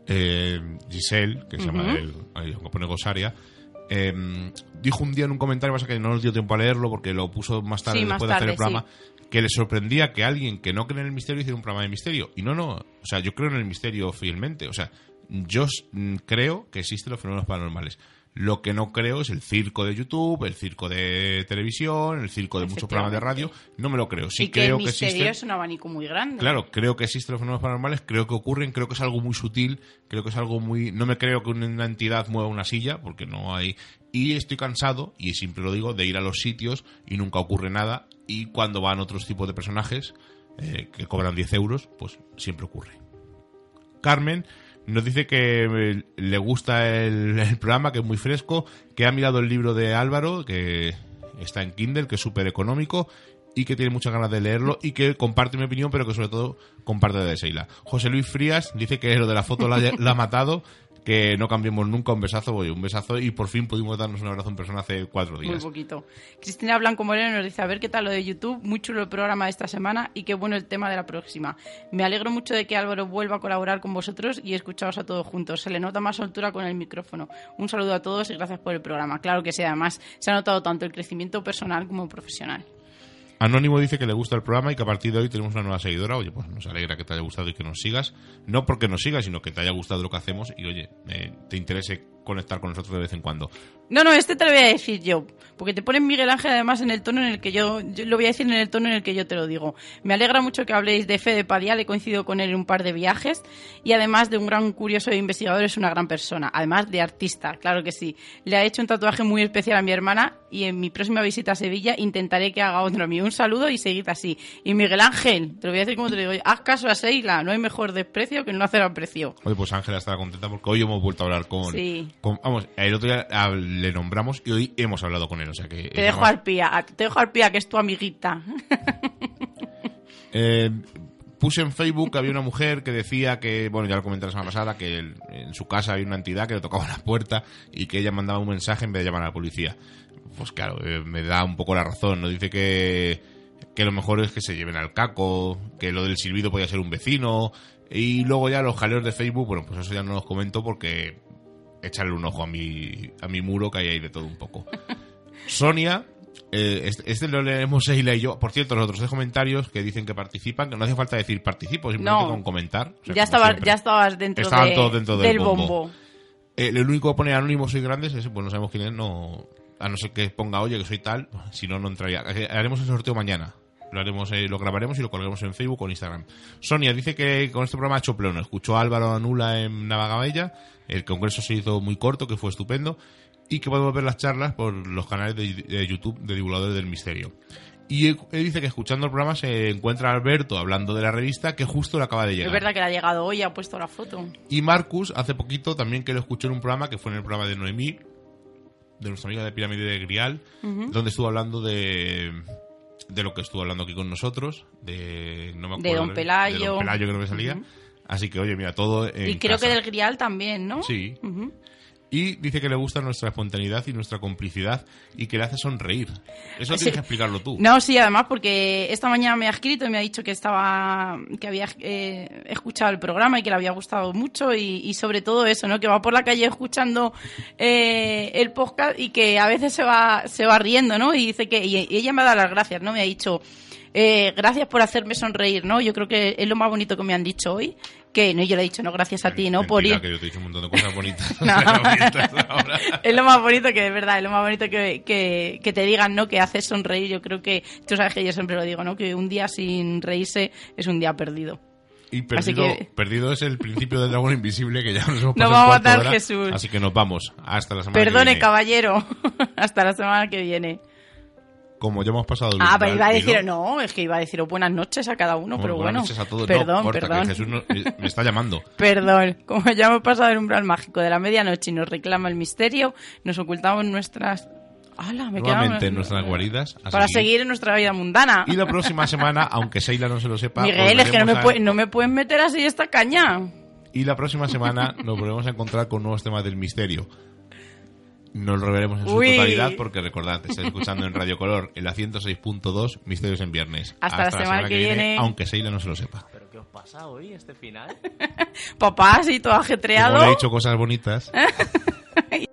eh, Giselle, que se llama el, el que pone Gosaria, eh, dijo un día en un comentario, pasa que no nos dio tiempo a leerlo porque lo puso más tarde Sí, más después de hacer el programa, que le sorprendía que alguien que no cree en el misterio hiciera un programa de misterio. Y no, no, o sea, yo creo en el misterio fielmente. O sea, yo mm, creo que existen los fenómenos paranormales. Lo que no creo es el circo de YouTube, el circo de televisión, el circo de muchos programas de radio. No me lo creo. Sí y que creo el que existen. es un abanico muy grande. Claro, creo que existen los fenómenos paranormales, creo que ocurren, creo que es algo muy sutil, creo que es algo muy... No me creo que una entidad mueva una silla, porque no hay... Y estoy cansado, y siempre lo digo, de ir a los sitios y nunca ocurre nada, y cuando van otros tipos de personajes eh, que cobran 10 euros, pues siempre ocurre. Carmen nos dice que eh, le gusta [laughs] el, programa, que es muy fresco, que ha mirado el libro de Álvaro, que está en Kindle, que es súper económico y que tiene muchas ganas de leerlo y que comparte mi opinión, pero que sobre todo comparte de Seila. José Luis Frías dice que lo de la foto la, [laughs] la ha matado, que no cambiemos nunca un besazo, oye, un besazo y por fin pudimos darnos un abrazo en persona hace cuatro Muy días. poquito. Cristina Blanco Moreno nos dice, a ver qué tal lo de YouTube, muy chulo el programa de esta semana y qué bueno el tema de la próxima. Me alegro mucho de que Álvaro vuelva a colaborar con vosotros y escucharos a todos juntos. Se le nota más soltura con el micrófono. Un saludo a todos y gracias por el programa. Claro que sí, además se ha notado tanto el crecimiento personal como profesional. Anónimo dice que le gusta el programa y que a partir de hoy tenemos una nueva seguidora. Oye, pues nos alegra que te haya gustado y que nos sigas. No porque nos sigas, sino que te haya gustado lo que hacemos y, oye, eh, te interese conectar con nosotros de vez en cuando. No, no, este te lo voy a decir yo. Porque te pones Miguel Ángel además en el tono en el que yo, yo lo voy a decir en el tono en el que yo te lo digo. Me alegra mucho que habléis de Fede Padial, he coincidido con él en un par de viajes y además de un gran curioso e investigador es una gran persona, además de artista, claro que sí. Le ha hecho un tatuaje muy especial a mi hermana y en mi próxima visita a Sevilla intentaré que haga otro a mí. Un saludo y seguid así. Y Miguel Ángel, te lo voy a decir como te lo digo, haz caso a Seila, no hay mejor desprecio que no hacer aprecio. Oye, pues Ángela estará contenta porque hoy hemos vuelto a hablar con... Sí. con- vamos, el otro día le nombramos y hoy hemos hablado con él, o sea que... Te dejo al pía, te dejo al pía que es tu amiguita. [laughs] Eh, puse en Facebook que había una mujer que decía que, bueno, ya lo comenté la semana pasada, que en su casa había una entidad que le tocaba la puerta y que ella mandaba un mensaje en vez de llamar a la policía. Pues claro, eh, me da un poco la razón, ¿no? Dice que, que lo mejor es que se lleven al caco, que lo del silbido podía ser un vecino, y luego ya los jaleos de Facebook, bueno, pues eso ya no los comento porque echarle un ojo a mi, a mi muro que hay ahí de todo un poco. [laughs] Sonia, eh, este, este lo leemos Sheila y yo. Por cierto, los otros tres comentarios que dicen que participan, que no hace falta decir participo, simplemente No. con comentar. O sea, ya, siempre. ya estabas dentro Estaban de- todos dentro del del bombo. bombo. Eh, el único que pone anónimos y grandes es, pues no sabemos quién es, no, a no ser que ponga, oye, que soy tal, [laughs] si no, no entraría. Eh, Haremos el sorteo mañana. Lo haremos, eh, lo grabaremos y lo colgaremos en Facebook o en Instagram. Sonia dice que con este programa ha hecho pleno. Escuchó a Álvaro Anula en Navagabella. El congreso se hizo muy corto, que fue estupendo. Y que podemos ver las charlas por los canales de, de YouTube de Divulgadores del Misterio. Y él, dice que escuchando el programa se encuentra Alberto hablando de la revista que justo le acaba de llegar. Es verdad que le ha llegado hoy y ha puesto la foto. Y Marcus, hace poquito, también que lo escuchó en un programa que fue en el programa de Noemí, de nuestra amiga de Pirámide de Grial, donde estuvo hablando de, de lo que estuvo hablando aquí con nosotros, de, no me De acuerdo, Don Pelayo. de Don Pelayo que no me salía. Así que, oye, mira, todo en y creo casa. que del Grial también, ¿no? Sí. Y dice que le gusta nuestra espontaneidad y nuestra complicidad y que le hace sonreír. Eso Sí. tienes que explicarlo tú. No, sí, además porque esta mañana me ha escrito y me ha dicho que estaba, que había eh, escuchado el programa y que le había gustado mucho y, y sobre todo eso, ¿no? Que va por la calle escuchando eh, el podcast y que a veces se va, se va riendo, ¿no? Y dice que, y, y ella me ha dado las gracias, ¿no? Me ha dicho, eh, gracias por hacerme sonreír, ¿no? Yo creo que es lo más bonito que me han dicho hoy. Que no, yo le he dicho, no, gracias a ti, ¿no? Por ir. que yo te he dicho un montón de cosas bonitas. [laughs] [laughs] No. [laughs] Es lo más bonito que, de verdad, es lo más bonito que, que, que te digan, ¿no? Que haces sonreír. Yo creo que, tú sabes que yo siempre lo digo, ¿no? Que un día sin reírse es un día perdido. Y perdido, que- perdido es el principio del dragón invisible que ya nos hemos Nos pasado va a matar hora, Jesús. Así que nos vamos. Hasta la semana que Perdone, viene. caballero. Hasta la semana que viene. Como ya hemos pasado el Ah, pero iba a decir, no, es que iba a decir buenas noches a cada uno, pero buenas bueno. noches a todos. Perdón, no, corta, perdón. que Jesús no- eh, me está llamando. [laughs] Perdón, como ya hemos pasado el umbral mágico de la medianoche y nos reclama el misterio, nos ocultamos nuestras... ¡Hala! Me Nuevamente en nuestras guaridas. Para seguir en nuestra vida mundana. Y la próxima semana, aunque Seila no se lo sepa, Miguel, es que no me, a- puede- no me pueden meter así esta caña. Y la próxima semana nos volvemos a encontrar con nuevos temas del misterio. Nos lo veremos en su Uy. totalidad porque recordad, estáis escuchando en Radio Color en la 106.2 Misterios en Viernes. Hasta la semana que viene. Aunque Seila no se lo sepa. ¿Pero qué os pasa? hoy, este final? [laughs] Papá, así todo Como ajetreado. le he dicho cosas bonitas. [laughs]